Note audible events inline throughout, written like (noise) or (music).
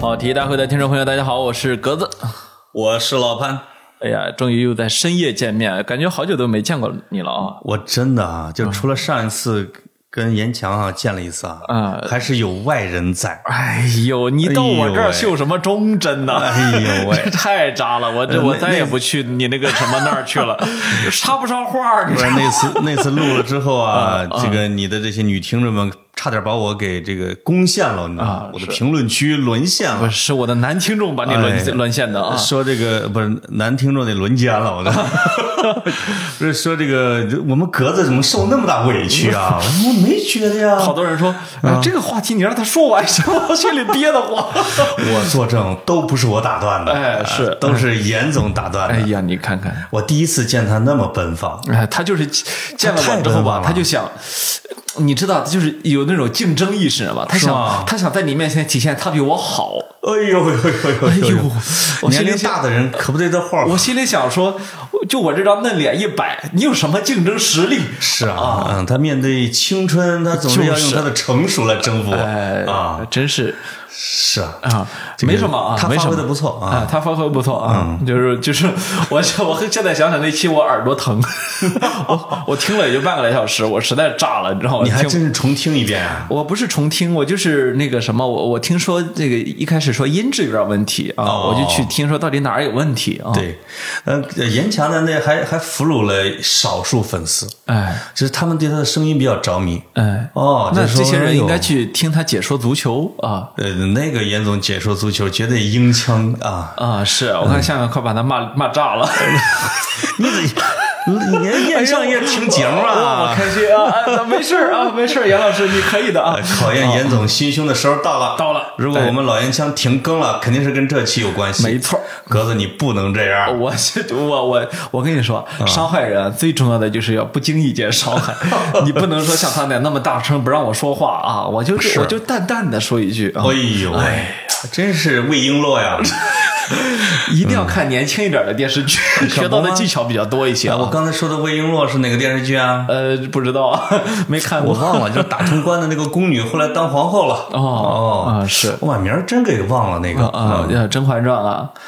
跑题大会的听众朋友，大家好，我是格子。我是老潘。哎呀，终于又在深夜见面，感觉好久都没见过你了啊！我真的啊，就除了上一次跟严强啊见了一次啊，啊还是有外人在。哎呦，你到我这儿秀什么忠贞呢？哎呦喂 (laughs) 这太渣了！我这我再也不去你那个什么那儿去了，(laughs) 插不上话不是那次那次录了之后啊，(laughs) 这个你的这些女听众们差点把我给这个攻陷了，你知道吗啊？我的评论区沦陷了。不是是我的男听众把你沦哎沦陷的啊！说这个不是男听众得轮奸了，我都 (laughs) 不是说这个我们格子怎么受那么大委屈啊？(laughs) 我没觉得呀，好多人说，哎，这个话题你让他说完行吗？我心里憋得慌。(laughs) 我作证都不是我打断的，哎是都是严总打断的。哎呀，你看看，我第一次见他那么奔放，哎，他就是见了我之后吧，他就想，你知道，就是有那种竞争意识吧，他想他想在你面前体现他比我好。哎呦呦呦呦哎呦我年龄大的人可不得这话我心里想说，就我这张嫩脸一摆，你有什么竞争实力？是啊，嗯，他面对青春，他总是要用他的成熟来征服。哎啊，真是是啊，啊，没什么啊，他发挥的不错啊，嗯他发挥不错啊，就是就是我 (laughs) 我现在想想那期我耳朵疼，(laughs) 我我听了也就半个来小时，我实在炸了，你知道吗？你还真是重听一遍啊。我不是重听，我就是那个什么，我我听说这个一开始说音质有点问题啊，哦我就去听说到底哪儿有问题啊。，对，呃，严强的那还还俘虏了少数粉丝，哎就是他们对他的声音比较着迷。哎，哦，那这些人应该去听他解说足球啊呃，那个严总解说足球绝对英腔啊！啊！是我看香港快把他骂骂炸了，(laughs) (laughs) 你得，你燕上也听节目我啊！开心啊！啊没事儿啊，没事儿，杨老师你可以的啊。考验严总心胸的时候到了，到了哎如果我们老烟枪停更了，肯定是跟这期有关系。没错，格子你不能这样。我是我我我跟你说，伤害人啊最重要的就是要不经意间伤害，(laughs) 你不能说像他那样那么大声不让我说话啊，我就是我就淡淡的说一句啊，哎呦喂，真是魏璎珞呀！(laughs) (laughs) 一定要看年轻一点的电视剧，(laughs) 学到的技巧比较多一些啊我啊。刚才说的魏璎珞是哪个电视剧啊？(laughs) 呃，不知道啊，没看过。我忘了，就是打通关的那个宫女，后来当皇后了。哦啊是我把名儿真给忘了。那个甄嬛传》啊，《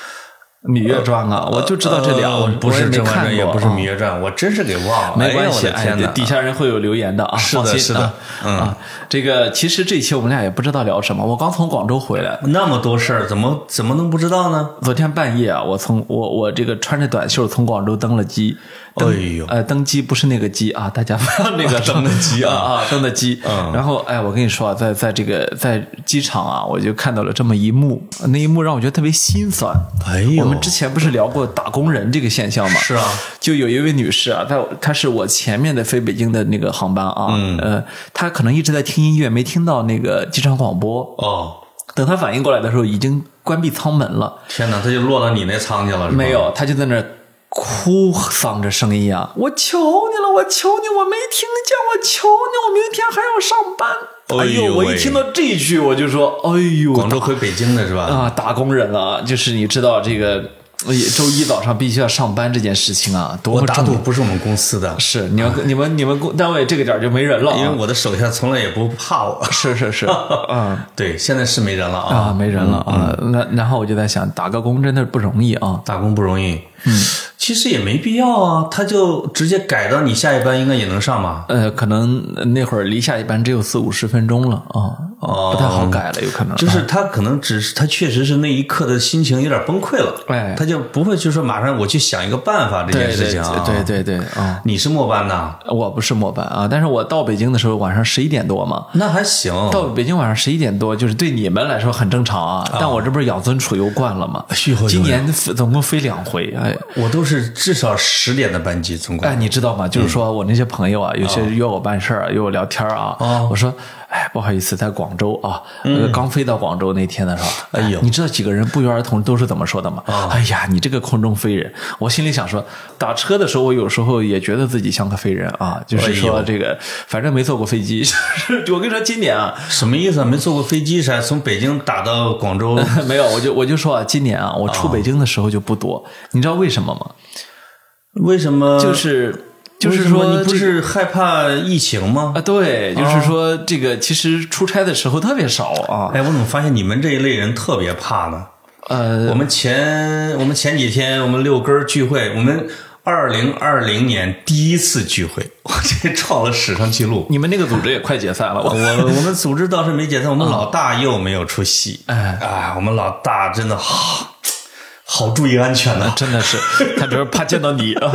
芈月传》啊，我就知道这俩，我呃不是《甄嬛传》，看过也不是《啊芈月传》，我真是给忘了。没关系，哎！底下人会有留言的啊，是的是的啊嗯啊。这个其实这一期我们俩也不知道聊什么，我刚从广州回来，那么多事儿，怎么怎么能不知道呢？昨天半夜啊，我从我我这个穿着短袖从广州登了机，登哎呦呃，登机不是那个机啊，大家不要那个 (laughs) 登的机啊啊 (laughs) 啊，登的机。嗯然后哎，我跟你说啊，在在这个在机场啊，我就看到了这么一幕，那一幕让我觉得特别心酸。哎呦我们之前不是聊过打工人这个现象吗？是啊，就有一位女士啊，在她是我前面的飞北京的那个航班啊，嗯呃，她可能一直在听音乐，没听到那个机场广播。哦，等她反应过来的时候，已经关闭舱门了。天哪，她就落到你那舱去了，没有，她就在那儿哭丧着声音啊！我求你了，我求你，我没听见，我求你，我明天还要上班。哎呦，我哎呦喂一听到这句，我就说，哎呦，广州回北京的是吧？啊，打工人啊，就是你知道这个。呃周一早上必须要上班这件事情啊，多我打么重要！赌不是我们公司的，是你们你们你们公单位这个点就没人了啊，因为我的手下从来也不怕我。是是是，(laughs) 嗯对，现在是没人了啊，啊，没人了啊，那然后我就在想，打个工真的不容易啊，打工不容易。嗯，其实也没必要啊，他就直接改到你下一班应该也能上吧？呃，可能那会儿离下一班只有四五十分钟了啊，哦不太好改了，有可能就是他可能只是他确实是那一刻的心情有点崩溃了，哎他就不会就说马上我去想一个办法这件事情啊。对对对对啊。你是末班呐，我不是末班啊，但是我到北京的时候晚上十一点多嘛，那还行。到北京晚上十一点多，就是对你们来说很正常啊，但我这不是养尊处优惯了吗？(laughs) 今年总共飞两回，哎，我都是至少十点的班机，总共。哎，你知道吗？就是说我那些朋友啊，有些约我办事儿啊，约我聊天啊。哦我说，哎，不好意思，在广州啊，呃刚飞到广州那天的时候，哎呦你知道几个人不约而同都是怎么说的吗？哎呀，你这个空中飞人！我心里想说，打车的时候，我有时候也觉得自己像个飞人啊，就是说这个，反正没坐过飞机。(laughs) 我跟你说，今年啊，什么意思啊？没坐过飞机啥？从北京打到广州，(laughs) 没有，我就我就说啊，今年啊，我出北京的时候就不多，你知道为什么吗？为什么？就是就是说你不是害怕疫情吗？啊，对，就是说这个其实出差的时候特别少啊。哎，我怎么发现你们这一类人特别怕呢？呃，我们前我们前几天我们六根聚会，我们二零二零年第一次聚会，我这创了史上记录。你们那个组织也快解散了，我我我们组织倒是没解散，我们老大又没有出席。哎哎，我们老大真的好。好注意安全呐！真的是，他主要怕见到你 (laughs) 啊！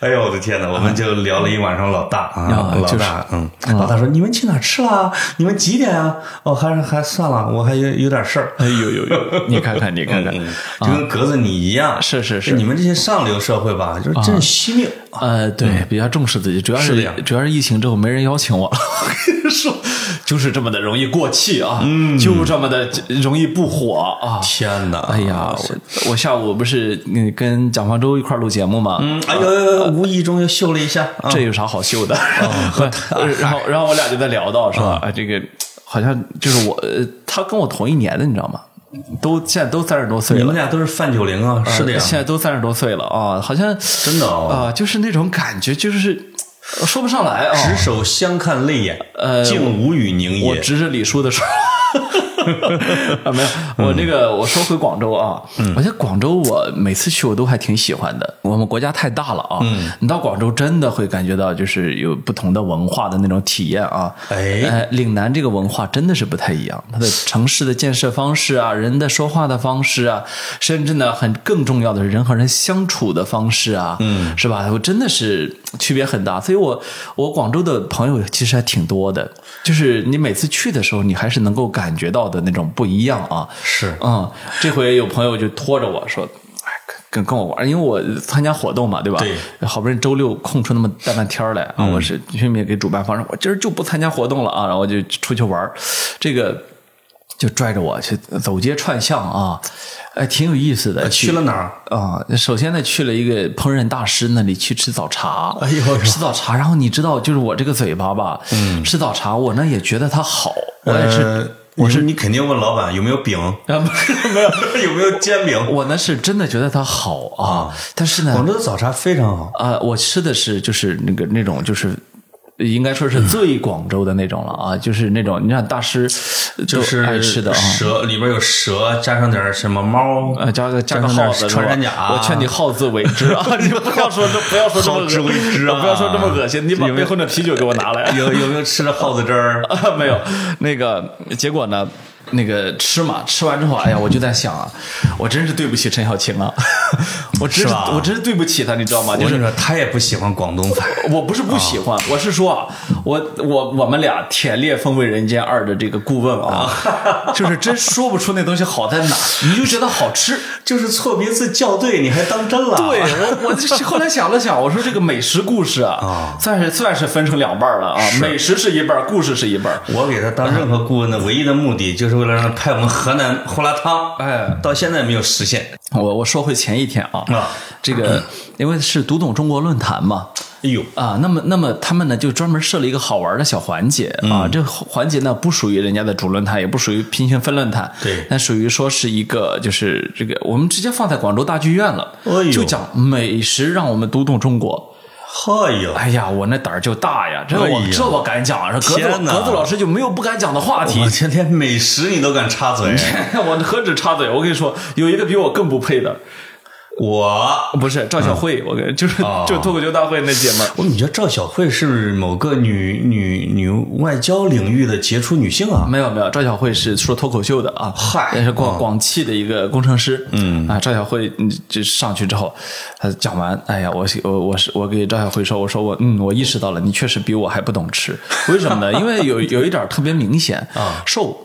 哎呦我的天呐，我们就聊了一晚上老大啊，老就是大，嗯，老大说你们去哪儿吃了？你们几点啊？哦，还是还算了，我还有有点事儿。哎呦呦呦，(laughs) 你看看你看看，就跟格子你一样，是是是，你们这些上流社会吧，就是真是惜命。呃，对，比较重视自己，主要是主要是疫情之后没人邀请我了。说，就是这么的容易过气啊，嗯，就这么的容易不火啊！天哪，哎呀，我我下午不是跟蒋方舟一块录节目吗，嗯，哎呦，无意中又秀了一下，这有啥好秀的？(laughs) 然后然后我俩就在聊到是吧？啊，这个好像就是我，他跟我同一年的，你知道吗？都现在都三十多岁了，你们俩都是范九龄啊？是的呀，现在都三十多岁了啊，好像真的啊，就是那种感觉，就是说不上来啊。执手相看泪眼，呃，竟无语凝噎。我指着李叔的时候。(laughs) 啊，没有，我那个我说回广州啊，我觉得广州我每次去我都还挺喜欢的。我们国家太大了啊，你到广州真的会感觉到就是有不同的文化的那种体验啊。哎，岭南这个文化真的是不太一样，它的城市的建设方式啊，人的说话的方式啊，甚至呢很更重要的是人和人相处的方式啊，嗯，是吧？我真的是区别很大，所以我我广州的朋友其实还挺多的，就是你每次去的时候，你还是能够感觉到的那种不一样啊。是，嗯，这回有朋友就拖着我说，哎，跟跟我玩，因为我参加活动嘛，对吧？对，好不容易周六空出那么大半天来啊，我是拼命给主办方说，我今儿就不参加活动了啊，然后我就出去玩，这个就拽着我去走街串巷啊，哎，挺有意思的。去了哪儿啊？首先呢，去了一个烹饪大师那里去吃早茶，哎呦，吃早茶。然后你知道，就是我这个嘴巴吧，嗯，吃早茶我呢也觉得它好，我也是。我是你肯定问老板有没有饼啊？没有，(laughs) 有没有煎饼？我呢是真的觉得它好啊，但是呢，广州的早茶非常好啊。我吃的是就是那个那种就是应该说是最广州的那种了啊，就是那种你看大师就是爱吃的啊，蛇里边有蛇，加上点什么猫，呃，加个加个耗子穿山甲。我劝你好自为之啊，(laughs) 你不要说这不要说这么好自为之啊，不要说这么恶心。你把背后的啤酒给我拿来，有有没有吃的耗子汁儿？(laughs) 没有，那个结果呢？那个吃嘛，吃完之后，哎呀，我就在想啊，我真是对不起陈小青啊，我真是我真是对不起他，你知道吗？就是说他也不喜欢广东菜，(laughs) 我不是不喜欢，我是说啊，我我我们俩舔猎风味人间二的这个顾问啊，(laughs) 就是真说不出那东西好在哪，你就觉得好吃，(laughs) 就是错别字校对，你还当真了？对我我后来想了想，我说这个美食故事啊，算是算是分成两半了啊，美食是一半，故事是一半。我给他当任何顾问的唯一的目的就是。为了让他拍我们河南胡辣汤，哎，到现在没有实现。我我说回前一天啊，这个因为是读懂中国论坛嘛，哎呦啊，那么那么他们呢就专门设了一个好玩的小环节啊，这个环节呢不属于人家的主论坛，也不属于平行分论坛，对，那属于说是一个就是这个我们直接放在广州大剧院了，哎就讲美食让我们读懂中国。哎呦！哎呀，我那胆儿就大呀！这我这我敢讲，说格子格子老师就没有不敢讲的话题。我天天美食你都敢插嘴，(laughs) 我何止插嘴？我跟你说，有一个比我更不配的。我不是赵小慧，我跟就是就脱口秀大会那姐们儿。我怎么觉得赵小慧是某个女女女外交领域的杰出女性啊？没有没有，赵小慧是说脱口秀的啊，嗨，也是广广汽的一个工程师。嗯啊，赵小慧就上去之后，他讲完，哎呀，我我我是我给赵小慧说，我说我嗯，我意识到了，你确实比我还不懂吃，为什么呢？因为有有一点特别明显 (laughs) 啊，瘦。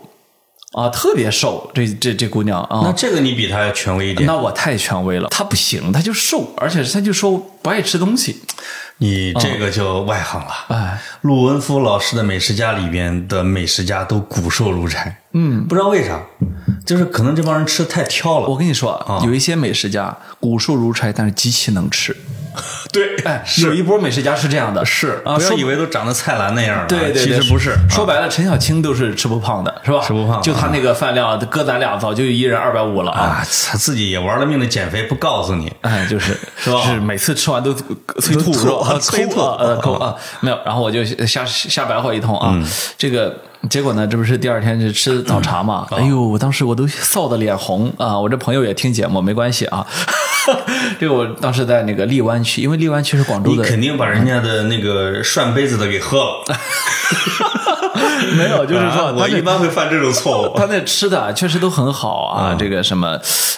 啊，特别瘦，这这这姑娘啊，那这个你比她要权威一点。那我太权威了，她不行，她就瘦，而且她就说不爱吃东西。你这个就外行了。哎，陆文夫老师的美食家里边的美食家都骨瘦如柴。嗯，不知道为啥，就是可能这帮人吃的太挑了。我跟你说，有一些美食家骨瘦如柴，但是极其能吃。对，哎，有一波美食家是这样的，是啊，不要以为都长得蔡澜那样，对对对，其实不是。说白了，陈小青都是吃不胖的，是吧？吃不胖就他那个饭量，搁咱俩早就一人二百五了啊！啊，他自己也玩了命的减肥，不告诉你。哎，就是 (laughs) 是吧是每次吃完都催吐？(laughs) 催吐 (laughs) 呃抠啊，没有，然后我就瞎瞎白话一通啊。这个结果呢，这不是第二天就吃早茶嘛？哎呦，我当时我都臊得脸红啊！我这朋友也听节目，没关系啊。(laughs) 这个我当时在那个荔湾区，因为荔湾区是广州的，你肯定把人家的那个涮杯子的给喝了。(laughs) 没有，就是说啊我一般会犯这种错误。(laughs) 他那吃的确实都很好啊，这个什么，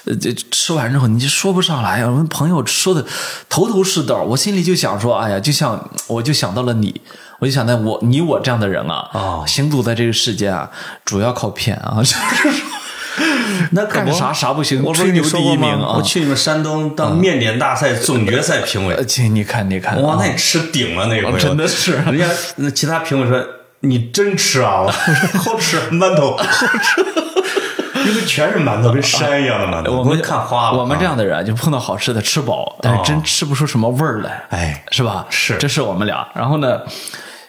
呃，这吃完之后你就说不上来。我们朋友说的头头是道，我心里就想说，哎呀，就像我就想到了你，我就想在我你我这样的人啊，哦行走在这个世间啊，主要靠骗啊，(laughs) 就是说那可不干啥啥不行，吹牛第一名啊我。去你们山东当面点大赛总决赛评委呃，，亲，你看，你看，哇，啊那你吃顶了那回，真的是 (laughs) 人家那其他评委说你真吃啊，我说 (laughs) 好吃馒头，好吃，因为全是馒头，跟山一样的馒头，我们看花了。我们这啊，样的人啊就碰到好吃的吃饱，但是真吃不出什么味儿来。哎，是吧？是这是我们俩。然后呢，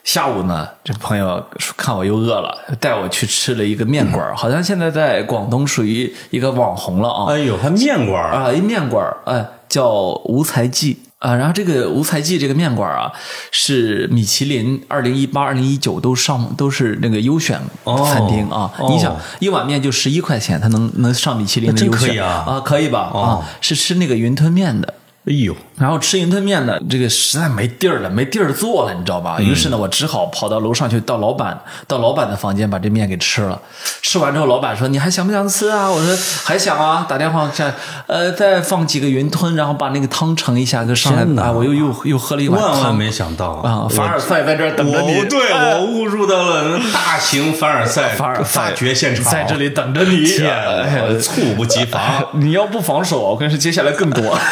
下午呢，这朋友说看我又饿了，带我去吃了一个面馆儿，好像现在在广东属于一个网红了啊。哎呦，还面馆儿啊，一面馆儿，哎，叫无才记啊。然后这个无才记这个面馆儿啊，是米其林二零一八、二零一九都上都是那个优选哦餐厅啊。哦你想，一碗面就十一块钱，它能能上米其林的优选可以啊啊，可以吧？哦啊，是吃那个云吞面的。哎呦，然后吃云吞面呢，这个实在没地儿了，没地儿做了，你知道吧？于是呢，我只好跑到楼上去，到老板到老板的房间把这面给吃了。吃完之后，老板说：“你还想不想吃啊？”我说：“还想啊。”打电话再呃再放几个云吞，然后把那个汤盛一下，就上来啊！我又又又喝了一碗汤万万没想到啊！凡尔赛在这儿等着你，我对哎我误入到了大型凡尔赛 (laughs) 凡尔赛发掘现场，在这里等着你。天哎啊，猝不及防。(laughs) 你要不防守，我跟你说接下来更多。(laughs)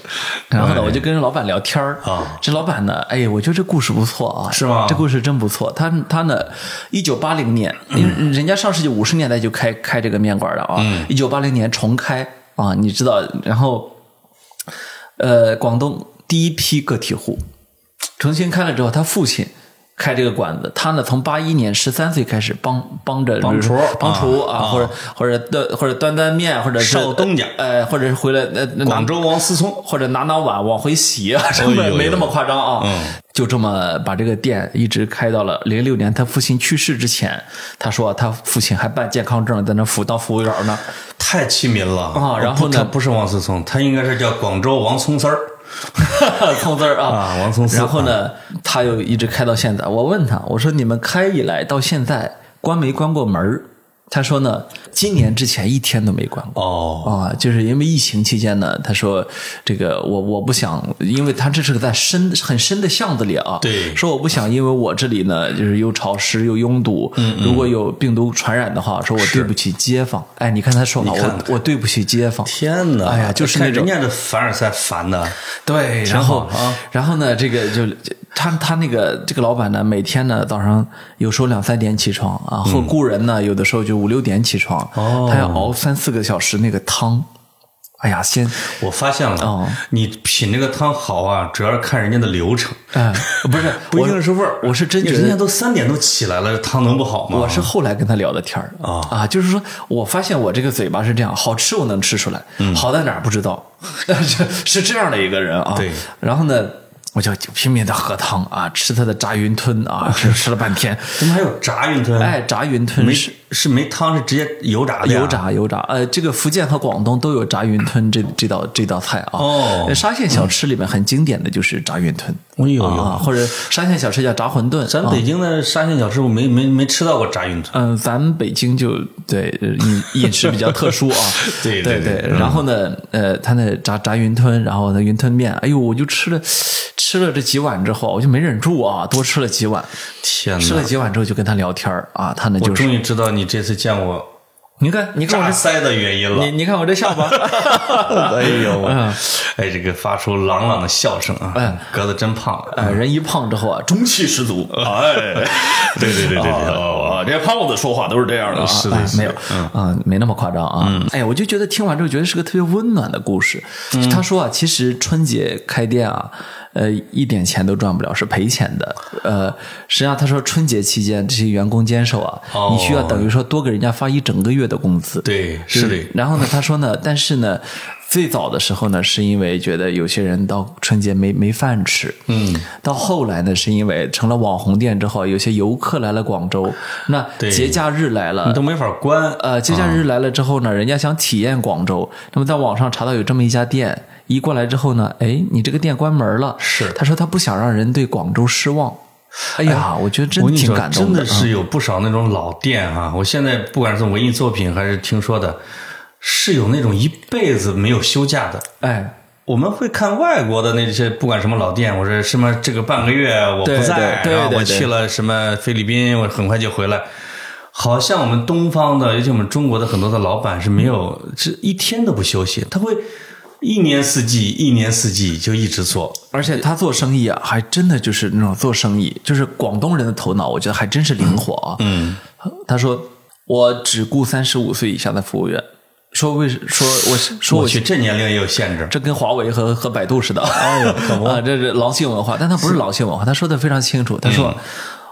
(laughs) 然后呢，我就跟老板聊天儿。啊。这老板呢，哎，我觉得这故事不错啊，是吗？这故事真不错。他他呢，一九八零年，人家上世纪五十年代就开开这个面馆了啊，一九八零年重开啊，你知道，然后呃，广东第一批个体户。重新开了之后，他父亲。开这个馆子，他呢从八一年十三岁开始帮帮着帮厨帮厨啊啊，或者或者端或者端端面，或者是少东家呃，或者是回来呃拿广州王思聪，或者拿拿碗往回洗啊，(laughs) 什么没那么夸张啊。嗯就这么把这个店一直开到了零六年他父亲去世之前。他说他父亲还办健康证，在那服当服务员呢。太亲民了啊然后呢不是王思聪，他应该是叫广州王葱丝儿。(laughs) 葱丝儿啊，然后呢，他又一直开到现在。我问他，我说你们开以来到现在关没关过门儿他说呢，今年之前一天都没关过。哦，啊，就是因为疫情期间呢，他说这个我我不想，因为他这是个在深很深的巷子里啊，对说我不想，因为我这里呢就是又潮湿又拥堵，嗯如果有病毒传染的话，说我对不起街坊。哎，你看他说法，我我对不起街坊。天哪！哎呀就是那种人家的凡尔赛烦的，对，然后啊然后呢，这个就他他那个这个老板呢，每天呢早上有时候两三点起床啊，和雇人呢有的时候就五六点起床，他要熬三四个小时那个汤。哎呀，先我发现了，哦你品这个汤好啊，主要是看人家的流程，哎，(laughs) 不是，不一定是味儿。我是真觉得人家都三点都起来了，汤能不好吗？我是后来跟他聊的天儿啊啊，就是说我发现我这个嘴巴是这样，好吃我能吃出来，嗯好在哪儿不知道，(laughs) 是是这样的一个人啊。对，然后呢，我就就拼命的喝汤啊，吃他的炸云吞啊，(laughs) 吃吃了半天。怎么还有炸云吞？哎，炸云吞没是是没汤，是直接油炸的呀油。炸油炸，呃，这个福建和广东都有炸云吞这这道这道菜啊。哦呃沙县小吃里面很经典的就是炸云吞，哎呦呦啊，或者沙县小吃叫炸馄饨。啊咱北京的沙县小吃我没没没吃到过炸云吞。嗯，咱北京就对呃饮饮食比较特殊啊，(laughs) 对对对然后呢，呃，他那炸炸云吞，然后那云吞面，哎呦，我就吃了吃了这几碗之后，我就没忍住啊，多吃了几碗，天吃了！几碗之后就跟他聊天儿啊，他呢我就是终于知道你这次见我你看，你看我这，炸腮的原因了你。你看我这下巴，(laughs) 哎呦，嗯哎，这个发出朗朗的笑声啊哎，格子真胖。哎，人一胖之后啊，中气十足。(laughs) 哎，对对对对对，哦，这些胖子说话都是这样的啊，是的没有啊，没那么夸张啊。哎呀，我就觉得听完之后，觉得是个特别温暖的故事。他说啊，其实春节开店啊，呃，一点钱都赚不了，是赔钱的。呃，实际上他说春节期间这些员工坚守啊，哦你需要等于说多给人家发一整个月的工资。对，是的。然后呢，他说呢，但是呢，最早的时候呢，是因为觉得有些人到春节没没饭吃，嗯，到后来呢，是因为成了网红店之后，有些游客来了广州，那节假日来了你都。没法关。呃，节假日来了之后呢，人家想体验广州，那么在网上查到有这么一家店，一过来之后呢，哎，你这个店关门了。是他说他不想让人对广州失望。哎呀，我觉得真挺感动的，真的是有不少那种老店啊！我现在不管是文艺作品还是听说的，是有那种一辈子没有休假的。嗯哎，我们会看外国的那些，不管什么老店，我说什么这个半个月我不在，对对对对然后我去了什么菲律宾，我很快就回来。好像我们东方的，尤其我们中国的很多的老板是没有，是一天都不休息，他会一年四季，一年四季就一直做。而且他做生意啊，还真的就是那种做生意，就是广东人的头脑，我觉得还真是灵活啊。嗯，他说我只雇三十五岁以下的服务员，说为说我说我我去，这年龄也有限制。这跟华为和和百度似的，哎呦可不。(laughs) 啊，这是狼性文化，但他不是狼性文化，他说的非常清楚，他说。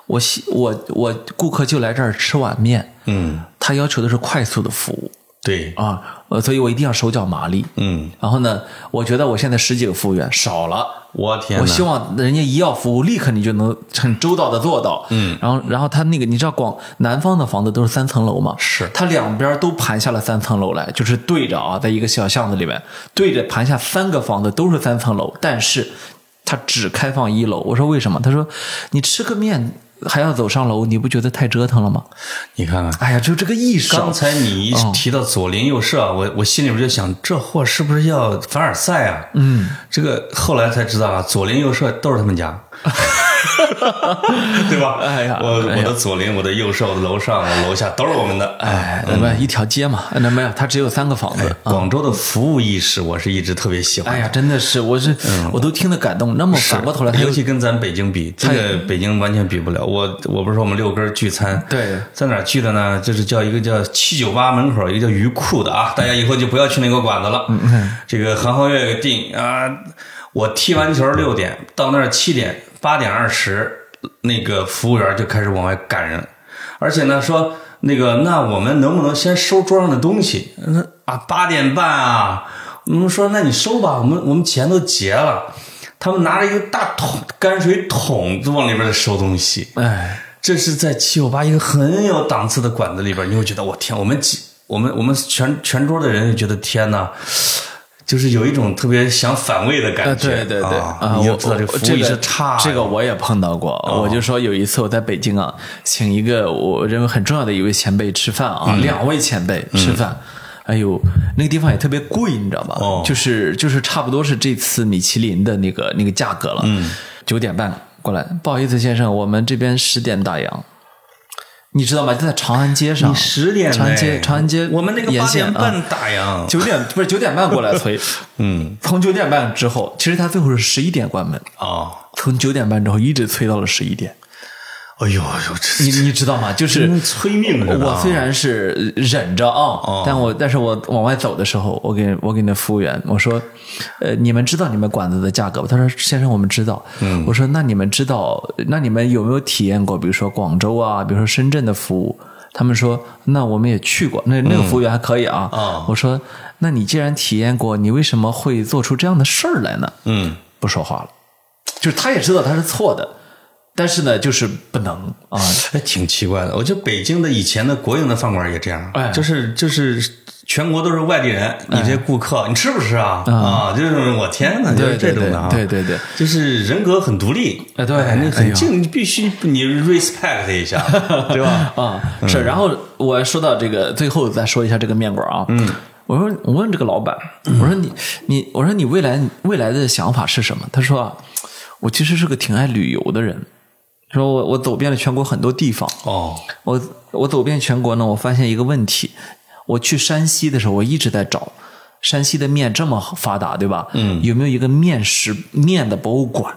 我希我我顾客就来这儿吃碗面，嗯，他要求的是快速的服务对，啊，呃，所以我一定要手脚麻利。嗯，然后呢，我觉得我现在十几个服务员少了，我天哪！我希望人家一要服务，立刻你就能很周到的做到。嗯，然后，然后他那个，你知道广南方的房子都是三层楼吗？是他两边都盘下了三层楼来，就是对着啊，在一个小巷子里面对着盘下三个房子都是三层楼，但是他只开放一楼。我说为什么？他说你吃个面还要走上楼，你不觉得太折腾了吗？你看看，哎呀，就这个意识啊，刚才你一提到左邻右舍，我我心里边就想，这货是不是要凡尔赛啊？嗯，这个后来才知道啊，左邻右舍都是他们家，(laughs) 对吧？哎呀我我的左邻，我的右舍，我的楼上，我楼下都是我们的。哎，那么一条街嘛，那没有，他只有三个房子。广州的服务意识，我是一直特别喜欢的。哎呀，真的是，我是我都听得感动。那么反过头来，尤其跟咱北京比，这个北京完全比不了。我我不是说我们六根聚餐，对在哪聚的呢？就是叫一个叫七九八门口一个叫鱼库的啊，大家以后就不要去那个馆子了。这个韩浩月给定啊，我踢完球六点到那儿七点八点二十，那个服务员就开始往外赶人，而且呢说那个那我们能不能先收桌上的东西？那啊八点半啊，我们说那你收吧，我们我们钱都结了。他们拿着一个大桶泔水桶，子往里边儿收东西。哎，这是在七九八一个很有档次的馆子里边，你会觉得我天，我们几我们我们全全桌的人就觉得天呐，就是有一种特别想反胃的感呃，觉。对对对，啊，啊，我你知道这个差呀、这个我也碰到过。我就说有一次我在北京啊，请一个我认为很重要的一位前辈吃饭啊，两位前辈吃饭。哎呦，那个地方也特别贵，你知道吧？哦就是就是差不多是这次米其林的那个那个价格了。嗯，九点半过来，不好意思先生，我们这边十点打烊。你知道吗？就在长安街上，你十点长安街长安街我们那个八点半打烊。九点不是九点半过来催，(laughs) 嗯，从九点半之后，其实他最后是十一点关门，哦，从九点半之后一直催到了十一点。哎呦哎呦，这你你知道吗？就是催命我虽然是忍着啊，但我但是我往外走的时候，我给我给那服务员我说，呃，你们知道你们馆子的价格吗？他说先生，我们知道。嗯，我说那你们知道，那你们有没有体验过，比如说广州啊，比如说深圳的服务？他们说，那我们也去过，那那个服务员还可以啊。啊我说，那你既然体验过，你为什么会做出这样的事儿来呢？嗯，不说话了，就是他也知道他是错的，但是呢，就是不能啊。还挺奇怪的。我觉得北京的以前的国营的饭馆也这样，哎就是就是全国都是外地人，你这顾客，你吃不吃啊？啊，就是我天哪，就是这种的啊，对对对对就是人格很独立，哎对你哎呦很敬，你必须你 respect 一下，(laughs) 对吧？啊，是。然后我说到这个，最后再说一下这个面馆啊。嗯，我说我问这个老板，我说你你我说你未来未来的想法是什么？他说啊，我其实是个挺爱旅游的人。说我我走遍了全国很多地方，哦，我我走遍全国呢，我发现一个问题，我去山西的时候，我一直在找山西的面这么发达，对吧？嗯，有没有一个面食面的博物馆？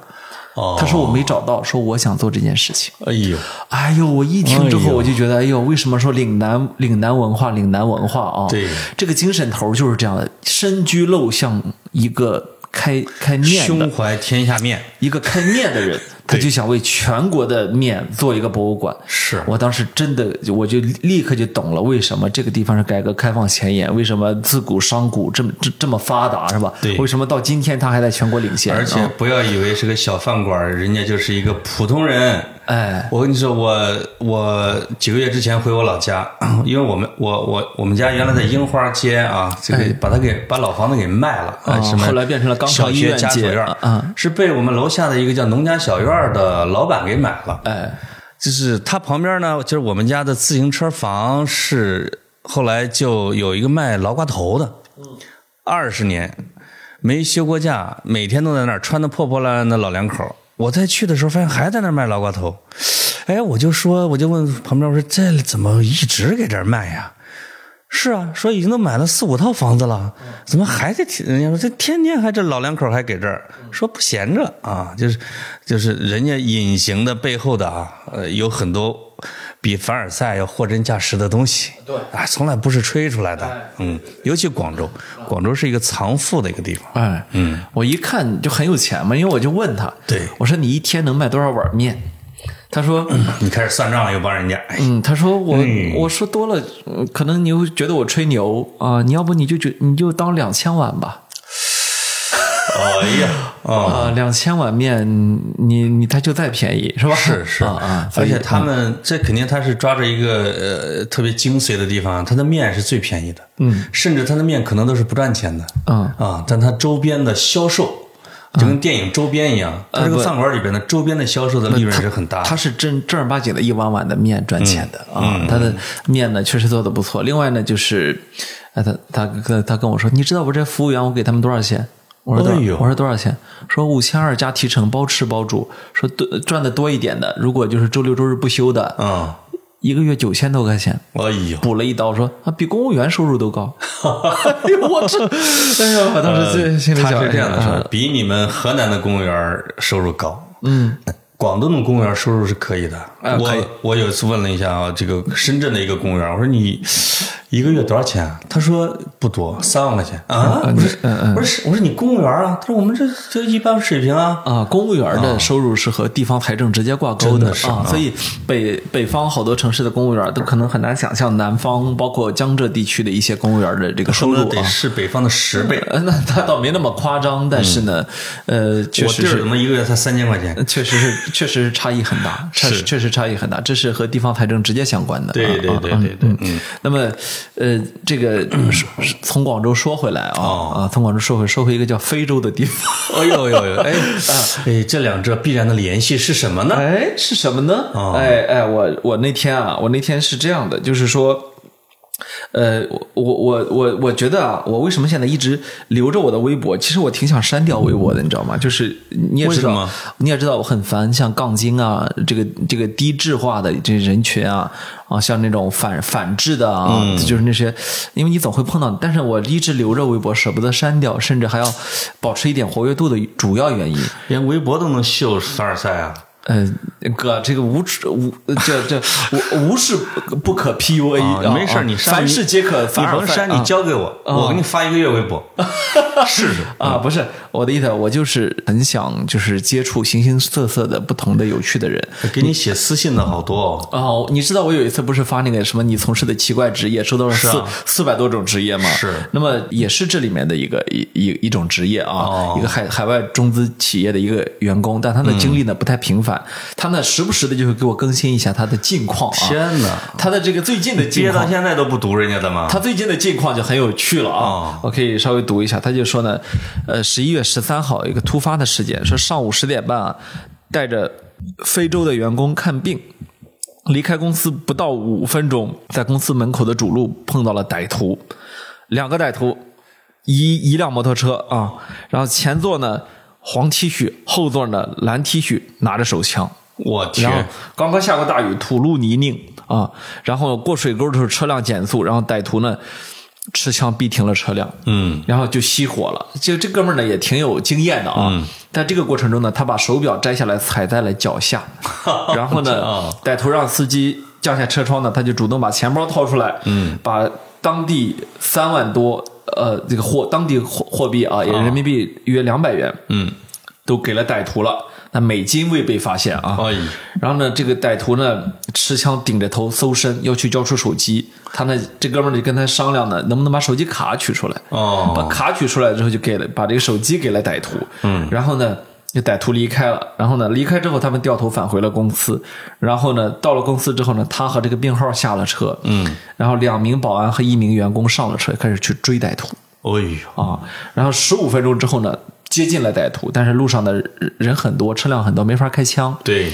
哦，他说我没找到，说我想做这件事情。哎呦，哎呦，我一听之后我就觉得，哎呦，为什么说岭南岭南文化岭南文化啊？对，这个精神头就是这样的，身居陋巷，一个开开面的胸怀天下面，一个开面的人，(laughs) 他就想为全国的面做一个博物馆。是我当时真的，我就立刻就懂了，为什么这个地方是改革开放前沿，为什么自古商贾这么这这么发达，是吧？对为什么到今天他还在全国领先？而且啊不要以为是个小饭馆，人家就是一个普通人。哎，我跟你说，我我几个月之前回我老家，(clears throat) 因为我们我我我们家原来在樱花街啊，这个把它给把老房子给卖了，啊什么后来变成了小学家属院啊啊。是被我们楼下的一个叫农家小院的老板给买了。哎，就是他旁边呢，就是我们家的自行车房是后来就有一个卖劳瓜头的，二十年没休过假，每天都在那儿穿的破破烂烂的老两口儿。我再去的时候，发现还在那儿卖老瓜头，哎，我就说，我就问旁边，我说这怎么一直给这儿卖呀？是啊，说已经都买了四五套房子了，怎么还在？人家说这天天还这老两口还给这儿，说不闲着啊，就是就是人家隐形的背后的啊，呃，有很多比凡尔赛要货真价实的东西。对啊，从来不是吹出来的。嗯，尤其广州，广州是一个藏富的一个地方。哎，嗯，我一看就很有钱嘛，因为我就问他，对我说你一天能卖多少碗面？他说，你开始算账了，又帮人家。哎，嗯，他说我、嗯我说多了，嗯可能你会觉得我吹牛啊、你要不你就觉你就当两千碗吧，哎呀，哦。啊、两千碗面你你他就再便宜是吧？是是。啊而且他们这肯定他是抓着一个呃特别精髓的地方，他的面是最便宜的，嗯，甚至他的面可能都是不赚钱的，嗯。啊，但他周边的销售就跟电影周边一样，它这个饭馆里边的周边的销售的利润是很大的，他是正正儿八经的一碗碗的面赚钱的、嗯啊，他的面呢确实做的不错。另外呢，就是，呃，他他跟他跟我说，你知道我这服务员我给他们多少钱？我说多少？哎我说多少钱？说五千二加提成，包吃包住。说多赚的多一点的，如果就是周六周日不休的，啊，一个月九千多块钱。哎呦，补了一刀，说啊，比公务员收入都高。(laughs) 哎呦，我这，哎呀，我当时最心里想，他是这样的说，比你们河南的公务员收入高，嗯。广东的公务员收入是可以的，我我有一次问了一下啊，这个深圳的一个公务员，我说你一个月多少钱啊？他说不多，三万块钱啊。我说我说是我说你公务员啊？他说我们这这一般水平啊。啊，公务员的收入是和地方财政直接挂钩真的是啊，啊所以北北方好多城市的公务员都可能很难想象南方包括江浙地区的一些公务员的这个收入得啊。是北方的十倍。(laughs) 那，那他倒没那么夸张，但是呢，呃，确我弟儿实是怎么一个月才三千块钱？确实是，确实是差异很大，确实是确实差异很大，这是和地方财政直接相关的。对对对对对嗯嗯那么，呃，这个说 (clears throat) 从广州说回来啊哦啊，从广州说回说回一个叫非洲的地方，(laughs) 哎呦呦呦！哎 (laughs) 哎，这两者必然的联系是什么呢？哎，是什么呢？哦哎哎，我我那天啊，我那天是这样的，就是说。呃，我我我我我觉得啊，我为什么现在一直留着我的微博？其实我挺想删掉微博的，你知道吗？就是你也知道你也知道我很烦像杠精啊，这个这个低智化的这人群啊啊，像那种反反制的啊，嗯就是那些，因为你总会碰到，但是我一直留着微博，舍不得删掉，甚至还要保持一点活跃度的主要原因。连微博都能秀凡尔赛啊！呃，哥，这个无耻无这这无无事不不可 PUA 啊，没事你删凡事皆可你凡尔赛你交给我，我给你发一个月微博，(laughs) 试试。啊，不是我的意思，我就是很想就是接触形形色色的不同的有趣的人。给你写私信的好多哦。哦，你知道我有一次不是发那个什么你从事的奇怪职业，收到了四啊四百多种职业吗？是那么也是这里面的一个一一一种职业啊，哦一个海海外中资企业的一个员工，但他的经历呢不太频繁，他呢时不时的就会给我更新一下他的近况啊。天哪，他的这个最近的近憋到况，现在都不读人家的吗？他最近的近况就很有趣了啊哦！我可以稍微读一下，他就说呢，呃，十一月十三号一个突发的事件，说上午十点半啊，带着非洲的员工看病，离开公司不到五分钟，在公司门口的主路碰到了歹徒，两个歹徒，一一辆摩托车啊，然后前座呢黄 T 恤，后座呢蓝 T 恤，拿着手枪。我天然，后刚刚下过大雨，土路泥泞，啊，然后过水沟的时候车辆减速，然后歹徒呢持枪逼停了车辆，嗯，然后就熄火了。就这哥们儿呢也挺有经验的啊，嗯在这个过程中呢，他把手表摘下来踩在了脚下，(laughs) 然后呢啊，歹徒让司机降下车窗呢，他就主动把钱包掏出来，嗯，把当地三万多呃这个货当地货货币啊，也人民币约两百元，嗯，都给了歹徒了。那美金未被发现啊，哎，然后呢，这个歹徒呢持枪顶着头搜身，要去交出手机。他呢，这哥们儿就跟他商量呢，能不能把手机卡取出来？哦把哦，卡取出来之后，就给了把这个手机给了歹徒。嗯，然后呢，这歹徒离开了。然后呢，离开之后，他们掉头返回了公司。然后呢，到了公司之后呢，他和这个病号下了车。嗯，然后两名保安和一名员工上了车，开始去追歹徒。哎呦，啊，然后十五分钟之后呢，接近了歹徒，但是路上的人很多，车辆很多，没法开枪。对，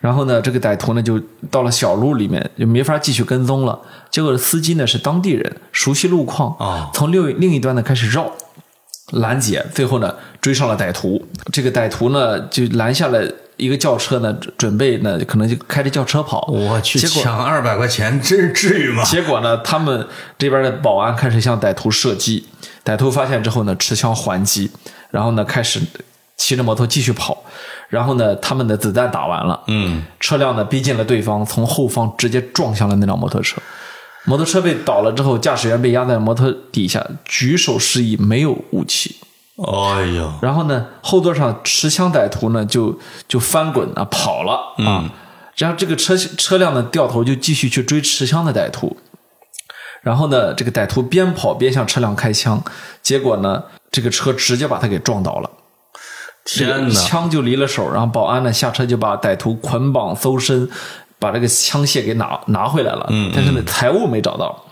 然后呢，这个歹徒呢就到了小路里面，就没法继续跟踪了。结果司机呢是当地人，熟悉路况啊从另另一端呢开始绕拦截，最后呢追上了歹徒。这个歹徒呢就拦下了一个轿车呢，准备呢可能就开着轿车跑。我去抢二百块钱，真至于吗？结果呢，他们这边的保安开始向歹徒射击，歹徒发现之后呢，持枪还击，然后呢，开始骑着摩托继续跑，然后呢，他们的子弹打完了，嗯，车辆呢逼近了对方，从后方直接撞向了那辆摩托车。摩托车被倒了之后，驾驶员被压在摩托底下，举手示意没有武器。哎呀，然后呢，后座上持枪歹徒呢就就翻滚啊跑了啊，然后这个车车辆呢掉头就继续去追持枪的歹徒，然后呢，这个歹徒边跑边向车辆开枪，结果呢，这个车直接把他给撞倒了。这个天哪！枪就离了手，然后保安呢下车就把歹徒捆绑搜身，把这个枪械给拿拿回来了。嗯，但是呢财物没找到。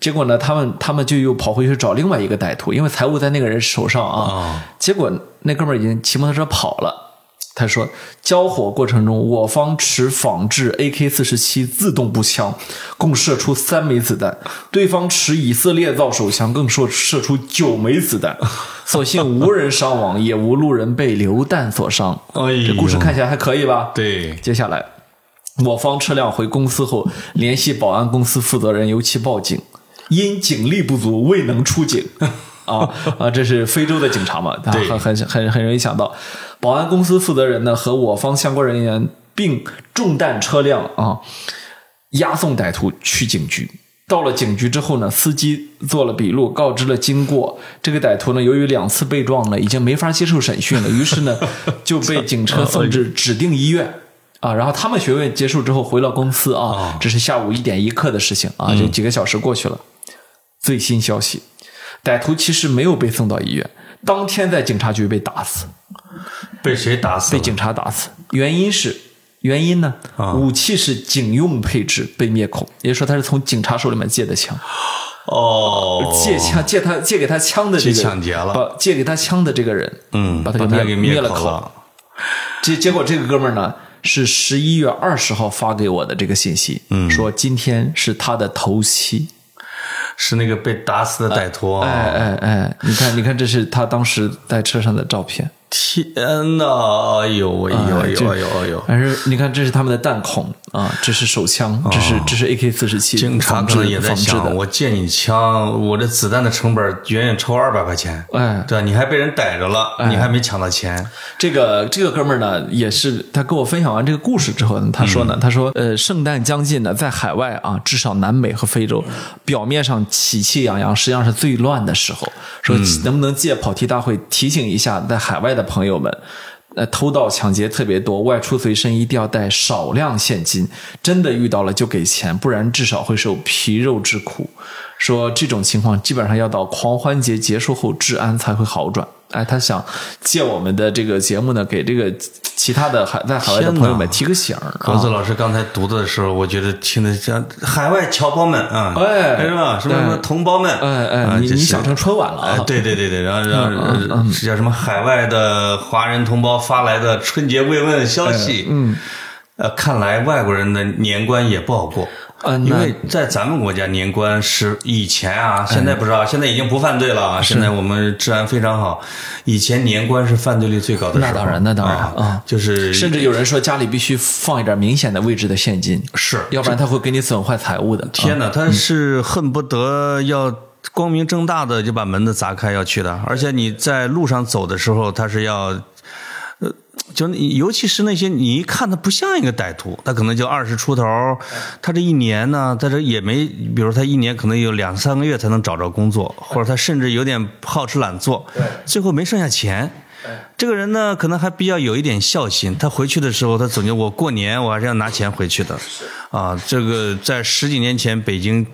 结果呢，他们他们就又跑回去找另外一个歹徒，因为财物在那个人手上啊。啊结果那哥们儿已经骑摩托车跑了。他说，交火过程中，我方持仿制 AK 四十七自动步枪，共射出三枚子弹；对方持以色列造手枪，更射射出九枚子弹。(laughs) 所幸无人伤亡，也无路人被流弹所伤。哎呦这故事看起来还可以吧？对，接下来，我方车辆回公司后，联系保安公司负责人，由其报警，因警力不足，未能出警。啊啊！这是非洲的警察嘛？他对很很很很容易想到，保安公司负责人呢和我方相关人员并重弹车辆啊，押送歹徒去警局。到了警局之后呢，司机做了笔录，告知了经过。这个歹徒呢，由于两次被撞呢，已经没法接受审讯了，于是呢，就被警车送至指定医院。啊，然后他们学问结束之后回了公司啊，这是下午一点一刻的事情啊，就几个小时过去了。最新消息，歹徒其实没有被送到医院，当天在警察局被打死，被谁打死？被警察打死。原因是原因呢？啊武器是警用配置，被灭口，也就是说他是从警察手里面借的枪，哦，借枪借他借给他枪的这个去抢劫了把借给他枪的这个人，嗯，把他给灭了口。了。结结果这个哥们儿呢是十一月二十号发给我的这个信息，嗯，说今天是他的头七。是那个被打死的歹徒啊！哎哎哎，你看你看，这是他当时在车上的照片。天哪！哎呦哎呦哎呦哎呦哎呦！但是你看，这是他们的弹孔啊，这是手枪，这是这是 AK 四十七，警察能也在想，的。我借你枪，我这子弹的成本远远超二百块钱。哎，对？你还被人逮着了，你还没抢到钱。这个这个哥们儿呢，也是他跟我分享完这个故事之后呢，他说呢，他说呃，圣诞将近呢，在海外啊，至少南美和非洲，表面上喜气洋洋，实际上是最乱的时候。说能不能借跑题大会提醒一下在海外的朋友们？那，偷盗抢劫特别多，外出随身一定要带少量现金，真的遇到了就给钱，不然至少会受皮肉之苦。说这种情况基本上要到狂欢节结束后，治安才会好转。哎，他想借我们的这个节目呢，给这个其他的海在海外的朋友们提个醒儿格啊。子老师刚才读的时候，我觉得听得像海外侨胞们啊，哎是吧？什么什么同胞们，哎哎，你你想成春晚了对对对对，然后让呃是叫什么？海外的华人同胞发来的春节慰问消息，嗯，呃，看来外国人的年关也不好过。呃，因为在咱们国家年关是以前哎啊，现在不知道，现在已经不犯罪了啊。现在我们治安非常好，以前年关是犯罪率最高的时候。那当然，那当然啊啊，就是甚至有人说家里必须放一点明显的位置的现金，是要不然他会给你损坏财物的。天哪，他是恨不得要光明正大的就把门子砸开要去的，而且你在路上走的时候，他是要。呃，就你尤其是那些你一看他不像一个歹徒，他可能就二十出头，他这一年呢，在这也没，比如他一年可能有两三个月才能找着工作，或者他甚至有点好吃懒做，最后没剩下钱。这个人呢，可能还比较有一点孝心。他回去的时候，他总结我过年我还是要拿钱回去的。啊，这个在十几年前北京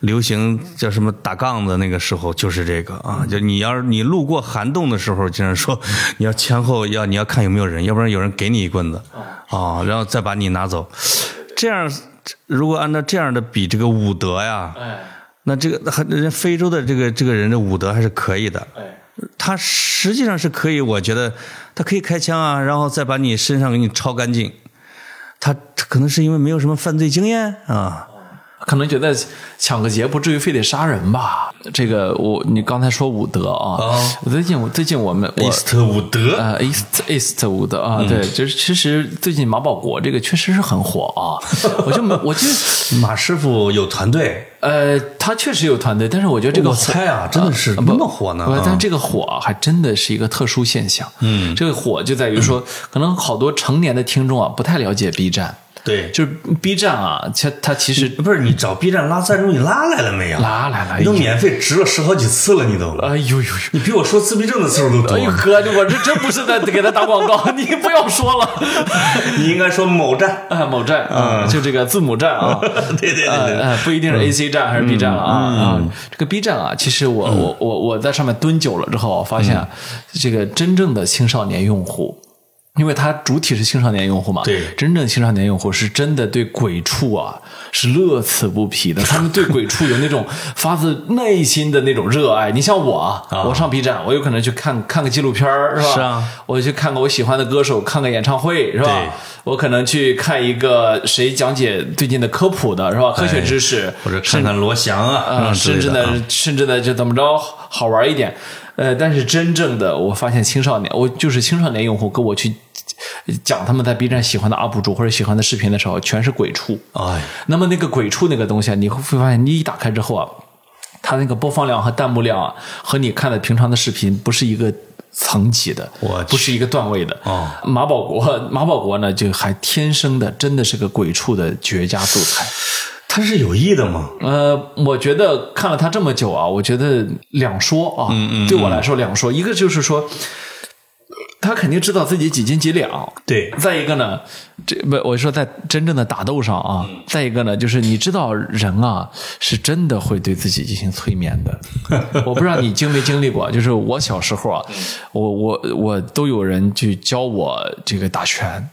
流行叫什么打杠子那个时候，就是这个啊，就你要是你路过涵洞的时候，经常说 (laughs) 你要前后要你要看有没有人，要不然有人给你一棍子啊，然后再把你拿走。这样如果按照这样的比这个武德呀，哎那这个还人家非洲的这个这个人的武德还是可以的。哎，他实际上是可以，我觉得他可以开枪啊，然后再把你身上给你抄干净。他他可能是因为没有什么犯罪经验啊，可能觉得抢个劫不至于非得杀人吧？这个我你刚才说伍德啊，哦。最近我最近我们我伊斯特伍德？呃，East East 伍德啊，对，就是其实最近马保国这个确实是很火啊，(laughs) 我就没我就马师傅有团队，呃，他确实有团队，但是我觉得这个我猜啊，真的是呃那么火呢？但这个火啊还真的是一个特殊现象。嗯，这个火就在于说，可能好多成年的听众啊不太了解 B 站，对，就是 B 站啊，它它其实不是你找 B 站拉赞助，你拉来了没有？拉来了，你都免费植了十好几次了，你都，哎呦呦呦。你比我说自闭症的次数都多哎。呦哥，我这真不是在给他打广告，(laughs) 你不要说了。你应该说某站，啊，某站啊，就这个字母站啊，(laughs) 对对对对，不一定是 A C 站还是 B 站了啊啊！这个 B 站啊，其实我我我我在上面蹲久了之后，发现啊这个真正的青少年用户。因为它主体是青少年用户嘛，对真正青少年用户是真的对鬼畜啊是乐此不疲的，他们对鬼畜有那种发自内心的那种热爱。你像我啊，我上 B 站，我有可能去看看个纪录片儿是吧？是啊，我去看个我喜欢的歌手，看个演唱会是吧对？我可能去看一个谁讲解最近的科普的是吧？科学知识，或者看看罗翔啊，甚至呢，甚至呢，就怎么着好玩一点。呃，但是真正的我发现青少年，我就是青少年用户跟我去讲他们在 B 站喜欢的 UP 主或者喜欢的视频的时候，全是鬼畜。哎，那么那个鬼畜那个东西啊，你会发现，你一打开之后啊，它那个播放量和弹幕量啊，和你看的平常的视频不是一个层级的，我不是一个段位的。哦，马保国，马保国呢，就还天生的，真的是个鬼畜的绝佳素材。他是有意的吗？呃，我觉得看了他这么久啊，我觉得两说啊，对我来说两说，一个就是说，他肯定知道自己几斤几两，对，再一个呢，这不我说在真正的打斗上啊，再一个呢，就是你知道人啊是真的会对自己进行催眠的。(laughs) 我不知道你经没经历过，就是我小时候啊，我我我都有人去教我这个打拳、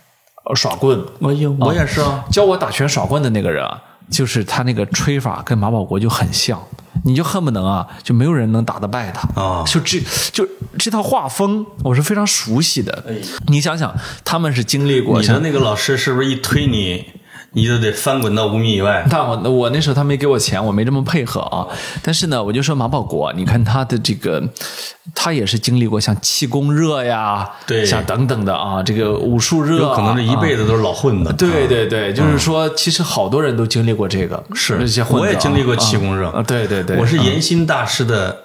呃耍棍。哎呦，我也是啊，教我打拳耍棍的那个人啊，就是他那个吹法跟马保国就很像，你就恨不能啊，就没有人能打得败他。啊。就这就这套画风，我是非常熟悉的。你想想，他们是经历过像你的那个老师是不是一推你，你就得翻滚到五米以外？但我我那时候他没给我钱，我没这么配合啊。但是呢，我就说马保国，你看他的这个，他也是经历过像气功热呀，对像等等的啊，这个武术热、啊，有可能这一辈子都是老混的。对对对，就是说，其实好多人都经历过这个，是这些混子啊我也经历过气功热啊，对对对，我是严心大师的嗯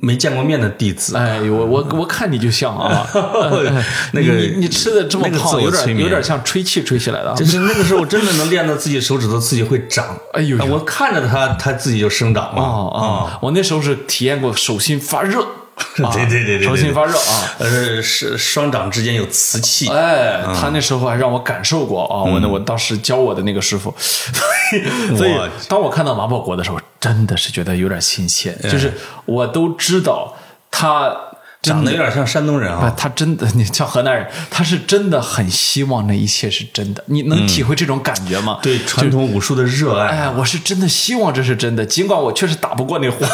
没见过面的弟子。哎，我我我看你就像啊，(laughs) 哎那个你你你吃的这么胖，有点有点像吹气吹起来的啊。就是那个时候，真的能练到自己手指头自己会长。哎呦呦我看着它，它自己就生长了。哦哦，我那时候是体验过手心发热，啊 (laughs) 对对对对对手心发热啊。呃，是双掌之间有瓷器。哎，嗯他那时候还让我感受过啊，我那我当时教我的那个师傅，(laughs) 所以所以当我看到马保国的时候，真的是觉得有点亲切，就是我都知道他长得有点像山东人不啊。他真的，(laughs) 你像河南人，他是真的很希望那一切是真的。你能体会这种感觉吗？对传统武术的热爱，哎，我是真的希望这是真的，尽管我确实打不过那货。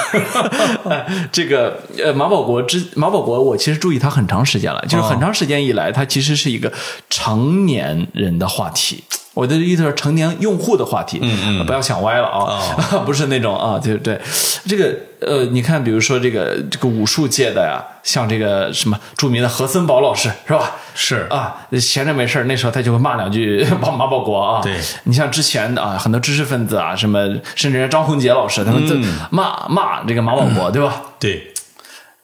哎 (laughs) 这个呃，马保国之马保国，我其实注意他很长时间了，就是很长时间以来，他其实是一个成年人的话题。我的意思是成年用户的话题，嗯嗯，不要想歪了啊，(laughs) 不是那种啊，对对，这个呃，你看，比如说这个这个武术界的呀，像这个什么著名的何森宝老师是吧？是。啊，闲着没事儿那时候他就会骂两句马马保国啊。对。你像之前的啊，很多知识分子啊，什么甚至人张宏杰老师，他们就骂、骂这个马保国，对吧？对，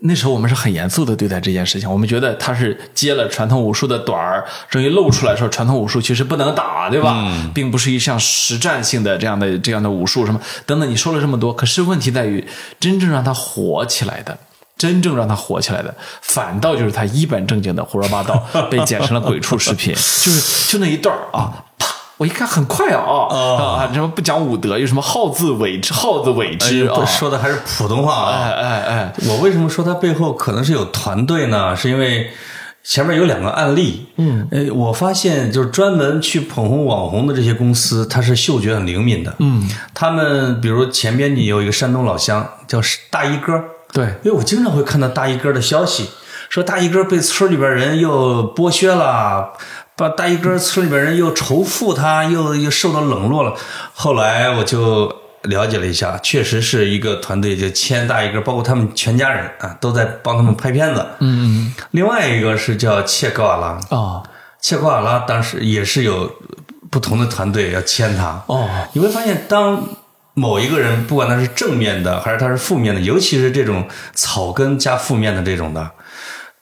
那时候我们是很严肃的对待这件事情，我们觉得他是接了传统武术的短儿，终于露出来说传统武术其实不能打，对吧？并不是一项实战性的这样的这样的武术什么等等。你说了这么多，可是问题在于，真正让他火起来的。真正让他火起来的，反倒就是他一本正经的胡说八道被剪成了鬼畜视频，(laughs) 就是就那一段儿啊，啪！我一看很快啊啊啊！什么不讲武德，有什么好自为之，好自为之啊！不说的还是普通话啊。哎哎哎，我为什么说他背后可能是有团队呢？是因为前面有两个案例。嗯，呃，我发现就是专门去捧红网红的这些公司，它是嗅觉很灵敏的。嗯，他们比如前边你有一个山东老乡叫大衣哥，对，因为我经常会看到大衣哥的消息，说大衣哥被村里边人又剥削了。把大衣哥村里边人又仇富他，又又受到冷落了。后来我就了解了一下，确实是一个团队，就签大衣哥，包括他们全家人啊，都在帮他们拍片子。嗯嗯。另外一个是叫切格瓦拉啊，切格瓦拉当时也是有不同的团队要签他。哦，你会发现，当某一个人不管他是正面的还是他是负面的，尤其是这种草根加负面的这种的。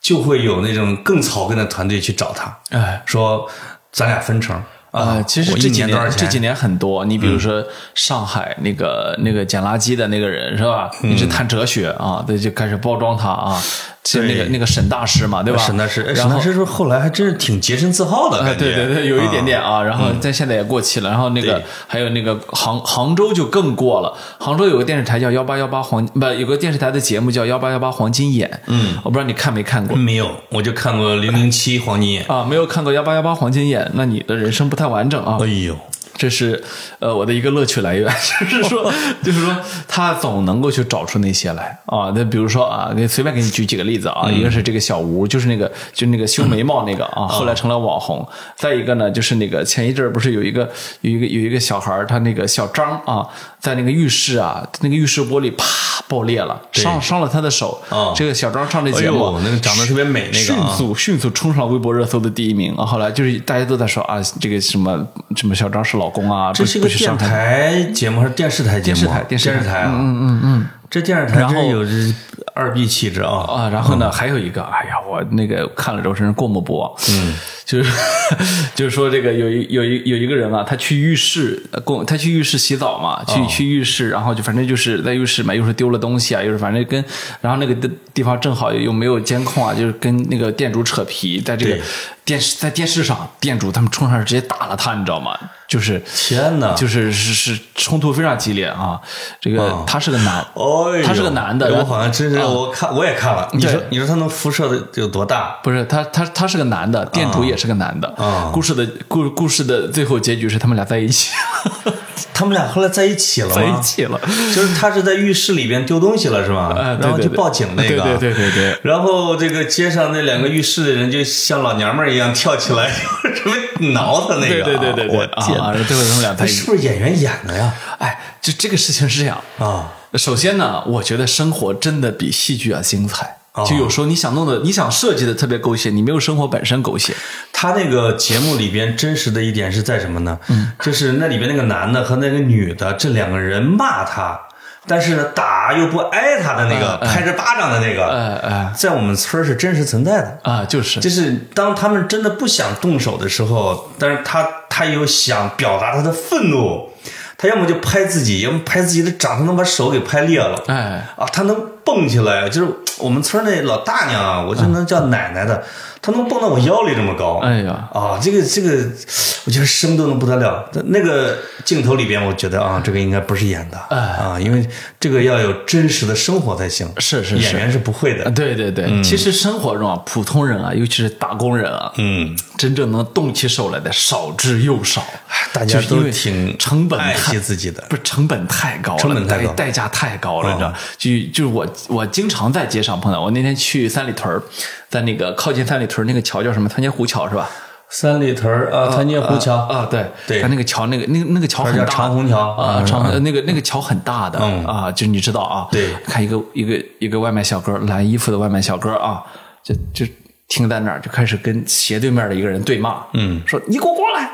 就会有那种更草根的团队去找他，哎，说咱俩分成啊。其实这几年这几年很多，你比如说上海那个那个捡垃圾的那个人是吧？一直谈哲学啊，对，就开始包装他啊。是那个那个沈大师嘛，对吧？沈大师，沈大师说后来还真是挺洁身自好的，对对对，有一点点啊。然后在现在也过气了。然后那个还有那个杭杭州就更过了。杭州有个电视台叫幺八幺八黄，不，有个电视台的节目叫幺八幺八黄金眼。嗯，我不知道你看没看过？没有，我就看过零零七黄金眼啊，没有看过幺八幺八黄金眼，那你的人生不太完整啊。哎呦。这是呃我的一个乐趣来源，(laughs) 就是说，(laughs) 就是说，他总能够去找出那些来啊。那比如说啊，给随便给你举几个例子啊。一个是这个小吴，就是那个就那个 (laughs) 修眉毛那个啊，后来成了网红。再一个呢，就是那个前一阵儿不是有一个有一个有一个小孩儿，他那个小张啊，在那个浴室啊，那个浴室玻璃啪爆裂了，伤伤了他的手。这个小张上这节目，那个长得特别美，那个迅速迅速冲上微博热搜的第一名啊。后来就是大家都在说啊，这个什么什么小张是老。公啊，这是个电台节目还是电视台节目？电视台，电视台啊，嗯嗯嗯，这电视台真有这二 B 气质啊啊！然后呢，还有一个，哎呀，我那个看了之后真是过目不忘。嗯，(laughs) 就是 (laughs) 就是说这个有一有一有一个人啊，他去浴室共他去浴室洗澡嘛，去去浴室，然后就反正就是在浴室嘛，又是丢了东西啊，又是反正跟然后那个地地方正好又没有监控啊，就是跟那个店主扯皮，在这个电视在电视上，店主他们冲上直接打了他，你知道吗？就是天哪，就是是是冲突非常激烈啊！这个他是个男，他是个男的，我好像真是我看我也看了。你说你说他能辐射的有多大？不是他他他是个男的，店主也是个男的。故事的故故事的最后结局是他们俩在一起，他们俩后来在一起了吗？在一起了，就是他是在浴室里边丢东西了是吧？然后就报警那个，对对对对。然后这个街上那两个浴室的人就像老娘们儿一样跳起来，(laughs) 准备挠他那个。对对对对，我天！啊，最后他们俩在一起，是不是演员演的呀？哎，就这个事情是这样啊。首先呢，我觉得生活真的比戏剧要精彩。就有时候你想弄的，你想设计的特别狗血，你没有生活本身狗血。他那个节目里边真实的一点是在什么呢？嗯，就是那里边那个男的和那个女的这两个人骂他，但是呢打又不挨他的那个，拍着巴掌的那个，哎哎，在我们村是真实存在的啊，就是就是当他们真的不想动手的时候，但是他他又想表达他的愤怒。他要么就拍自己，要么拍自己的掌，他能把手给拍裂了。哎，啊，他能蹦起来，就是我们村那老大娘啊，我就能叫奶奶的，她他能蹦到我腰里这么高。哎呀，啊，这个这个，我觉得生动的不得了。那个镜头里边，我觉得啊，这个应该不是演的，哎啊，因为这个要有真实的生活才行。是是是演员是不会的。对对对，其实生活中啊，普通人啊，尤其是打工人啊，嗯，真正能动起手来的少之又少。大家都挺爱成本太惜自己的。不是成本太高了，成本太高嗯代代价太高了，你知道？就就是我我经常在街上碰到，我那天去三里屯儿在那个靠近三里屯那个桥叫什么？团结湖桥是吧？三里屯啊，团结湖桥。啊，对。对。它那个桥那个那个那个桥很大，长虹桥啊，嗯长呃那个那个桥很大的。嗯。啊，就是你知道啊，对。看一个一个一个外卖小哥，蓝衣服的外卖小哥啊，就就停在那儿就开始跟斜对面的一个人对骂，嗯，说你给我过来。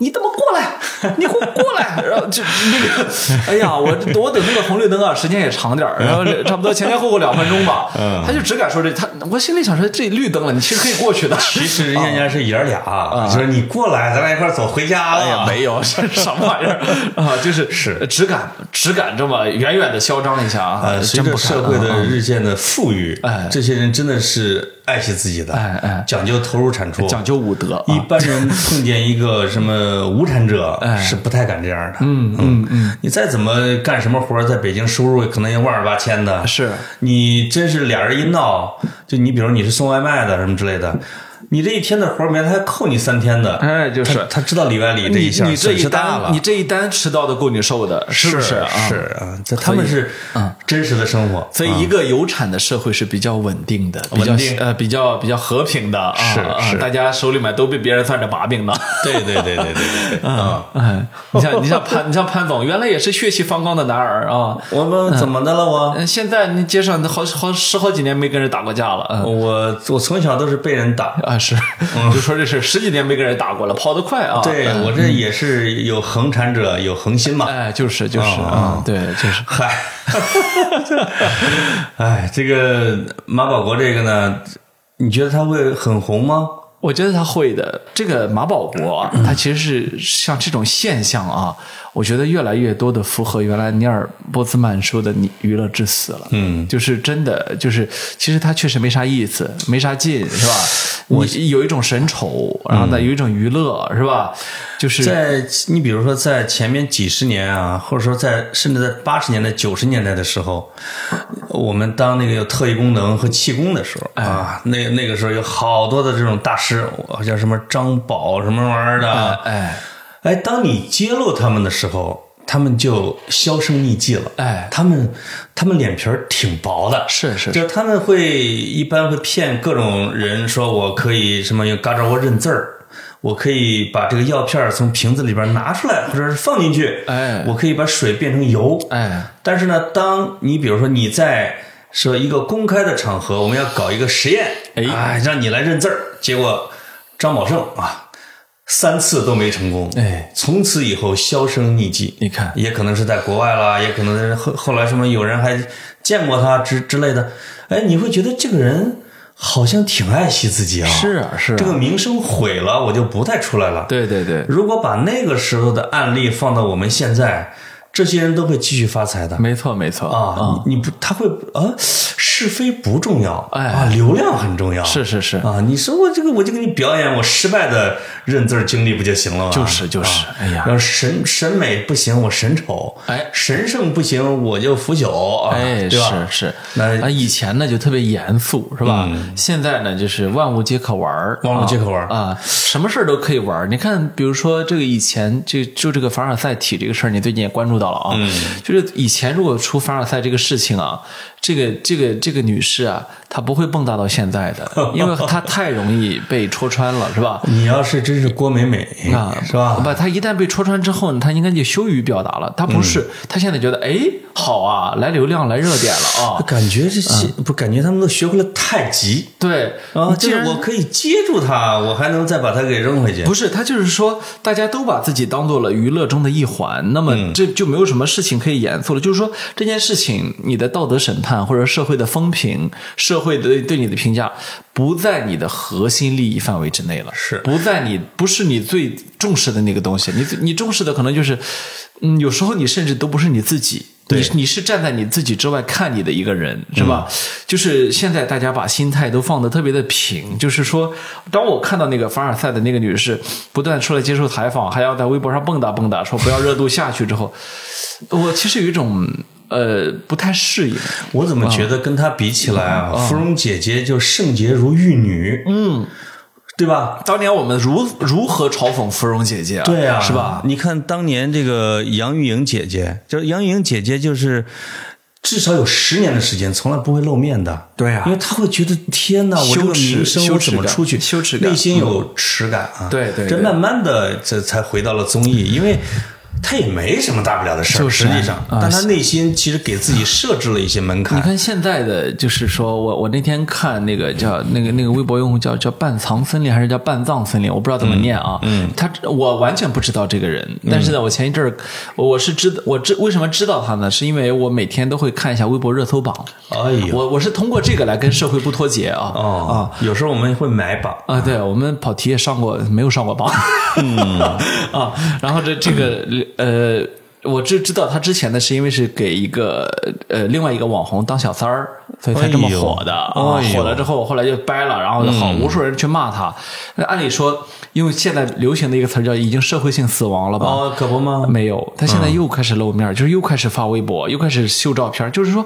你怎么过来？(laughs) 你给我过来！然后就那个，哎呀，我我等那个红绿灯啊，时间也长点儿然后差不多前前后后两分钟吧。嗯他就只敢说这，他我心里想说这绿灯了，你其实可以过去的。其实人家是爷儿俩，就是你过来，咱俩一块儿走回家了。哎呀，没有，是什么玩意儿 (laughs) 啊？就是是只敢只敢这么远远的嚣张一下啊！呃，随着社会的啊日渐的富裕，哎这些人真的是爱惜自己的，哎哎。讲究投入产出，讲究武德。啊，一般人碰见一个什么无产者，哎。是不太敢这样的。嗯嗯。嗯，你再怎么干什么活，在北京收入可能也万儿八千的。是。你真是俩人一闹，就你比如你是送外卖的什么之类的，你这一天的活儿没了，他还扣你三天的。哎就是他他知道里外里这你一下你这一单你这一单迟到的够你受的，是不是啊？是啊，这他们是真实的生活，所以，一个有产的社会是比较稳定的，比较稳定呃比较比较和平的啊，是啊是大家手里面都被别人攥着把柄的。对对对对对 (laughs) 啊！(laughs) 哎，你像你像潘你像潘总，原来也是血气方刚的男儿啊，我们怎么的了我？嗯现在你街上好好十好几年没跟人打过架了，嗯。我我从小都是被人打，啊，是，就说这是十几年没跟人打过了，跑得快啊。对我这也是有恒产者有恒心嘛。哎，就是就是啊啊，对，就是嗨，(laughs) 哎，这个马保国这个呢，你觉得他会很红吗？我觉得他会的。这个马保国他其实是像这种现象啊，我觉得越来越多的符合原来尼尔波兹曼说的“你娱乐至死”了。嗯，就是真的，就是其实它确实没啥意思，没啥劲，是吧？你有一种神丑，然后呢，有一种娱乐，是吧？就是在你比如说在前面几十年啊，或者说在甚至在八十年代、九十年代的时候，我们当那个有特异功能和气功的时候啊，那那个时候有好多的这种大师，好像什么张宝什么玩意儿的，哎哎，当你揭露他们的时候，他们就销声匿迹了。哎他们他们脸皮儿挺薄的，是是就是他们会一般会骗各种人说，我可以什么用嘎吱窝认字儿。我可以把这个药片儿从瓶子里边拿出来，或者是放进去。哎我可以把水变成油。哎但是呢，当你比如说你在说一个公开的场合，我们要搞一个实验，哎让你来认字儿，结果张宝胜啊，三次都没成功，哎，从此以后销声匿迹。你看。也可能是在国外啦，也可能是后后来什么有人还见过他之之类的，哎，你会觉得这个人好像挺爱惜自己啊，是啊是啊。这个名声毁了，我就不再出来了。对对对，如果把那个时候的案例放到我们现在，这些人都会继续发财的。没错没错啊，你你不，他会啊，是非不重要，哎啊，流量很重要，是是是啊，你说我这个我就给你表演我失败的认字经历不就行了吗？就是就是啊哎呀要审审美不行，我审丑，哎神圣不行，我就腐朽，啊，哎，对吧？是是，那啊，以前呢就特别严肃，是吧？现在呢就是万物皆可玩儿，万物皆可玩儿啊啊，什么事儿都可以玩儿。你看，比如说这个以前就就这个凡尔赛体这个事儿，你最近也关注到了啊。嗯，就是以前如果出凡尔赛这个事情啊，这个这个这个女士啊，她不会蹦跶到现在的，(laughs) 因为他太容易被戳穿了，是吧？你要是真是郭美美，啊，是吧？不，他一旦被戳穿之后呢，他应该就羞于表达了。他不是，他现在觉得，哎，好啊，来流量，来热点了啊。(laughs) 感觉这些不感觉他们都学会了太极对啊，既然就是我可以接住他，我还能再把他给扔回去。不是他，就是说，大家都把自己当做了娱乐中的一环，那么这就没有什么事情可以严肃了。就是说，这件事情，你的道德审判或者社会的风评、社会的对你的评价，不在你的核心利益范围之内了，是不在你不是你最重视的那个东西。你你重视的可能就是，嗯，有时候你甚至都不是你自己。你你是站在你自己之外看你的一个人，是吧？就是现在大家把心态都放得特别的平，就是说，当我看到那个凡尔赛的那个女士不断出来接受采访，还要在微博上蹦跶蹦跶，说不要热度下去之后，我其实有一种呃不太适应。我怎么觉得跟她比起来啊，芙蓉姐姐就圣洁如玉女，嗯，对吧？当年我们如如何嘲讽芙蓉姐姐啊？对啊，是吧？你看当年这个杨钰莹姐姐，就是杨钰莹姐姐，就是至少有十年的时间从来不会露面的。对啊因为她会觉得天哪，我这个羞耻名声我怎么出去？羞耻感内心有耻感啊。对对对这慢慢的这才回到了综艺，因为。她也没什么大不了的事儿，就是实际上，啊但他内心其实给自己设置了一些门槛你。看现在的，就是说我我那天看那个叫那个那个微博用户叫叫半藏森林还是叫半藏森林，我不知道怎么念啊。嗯，他我完全不知道这个人，但是呢，我前一阵儿我我是知我知为什么知道他呢？是因为我每天都会看一下微博热搜榜，哎呦，我我是通过这个来跟社会不脱节啊。哦，有时候我们会买榜，啊，对我们跑题也上过，没有上过榜。嗯 (laughs) 啊，然后这这个 (laughs) 呃，我知知道他之前呢，是因为是给一个呃另外一个网红当小三儿，所以才这么火的啊。哎呦火了之后，后来就掰了，然后就好无数人去骂他。那按理说，因为现在流行的一个词儿叫已经社会性死亡了吧？哦，可不吗？没有，他现在又开始露面，就是又开始发微博，又开始秀照片，就是说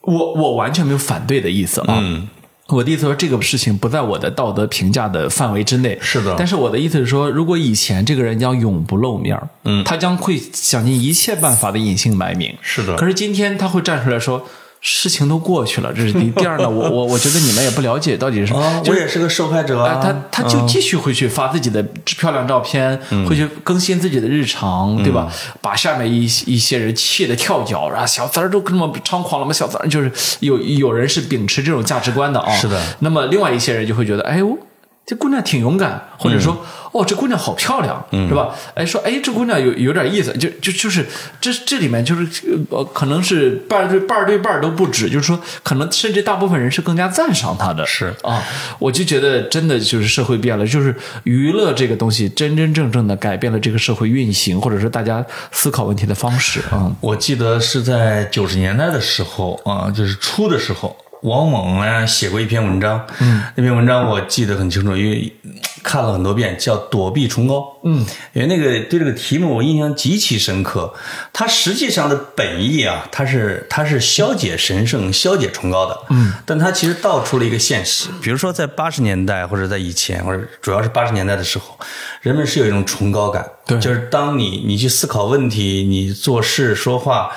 我我完全没有反对的意思啊。嗯我的意思说，这个事情不在我的道德评价的范围之内。是的但是我的意思是说，如果以前这个人将永不露面，嗯，他将会想尽一切办法的隐姓埋名。是的可是今天他会站出来说，事情都过去了，这是第一。(laughs) 第二呢，我我我觉得你们也不了解到底是，什么我也是个受害者。他他就继续会去发自己的漂亮照片，会去更新自己的日常，对吧？把下面一一些人气得跳脚，然后小三儿都这么猖狂了吗？小三儿就是有有人是秉持这种价值观的啊，是的。那么另外一些人就会觉得，哎呦。这姑娘挺勇敢，或者说，哦，这姑娘好漂亮，是吧？哎，说，哎，这姑娘有有点意思，就就就是这这里面就是呃，可能是半对半对半都不止，就是说，可能甚至大部分人是更加赞赏她的，是啊，我就觉得真的就是社会变了，就是娱乐这个东西真真正正的改变了这个社会运行，或者是大家思考问题的方式啊。我记得是在九十年代的时候啊，就是初的时候，王猛呢写过一篇文章，嗯，那篇文章我记得很清楚，因为嗯看了很多遍，叫《躲避崇高》，嗯，因为那个对这个题目我印象极其深刻。它实际上的本意啊，它是它是消解神圣、消解崇高的，嗯，但它其实道出了一个现实，比如说在八十年代或者在以前，或者主要是八十年代的时候，人们是有一种崇高感，对。就是当你你去思考问题，你做事说话。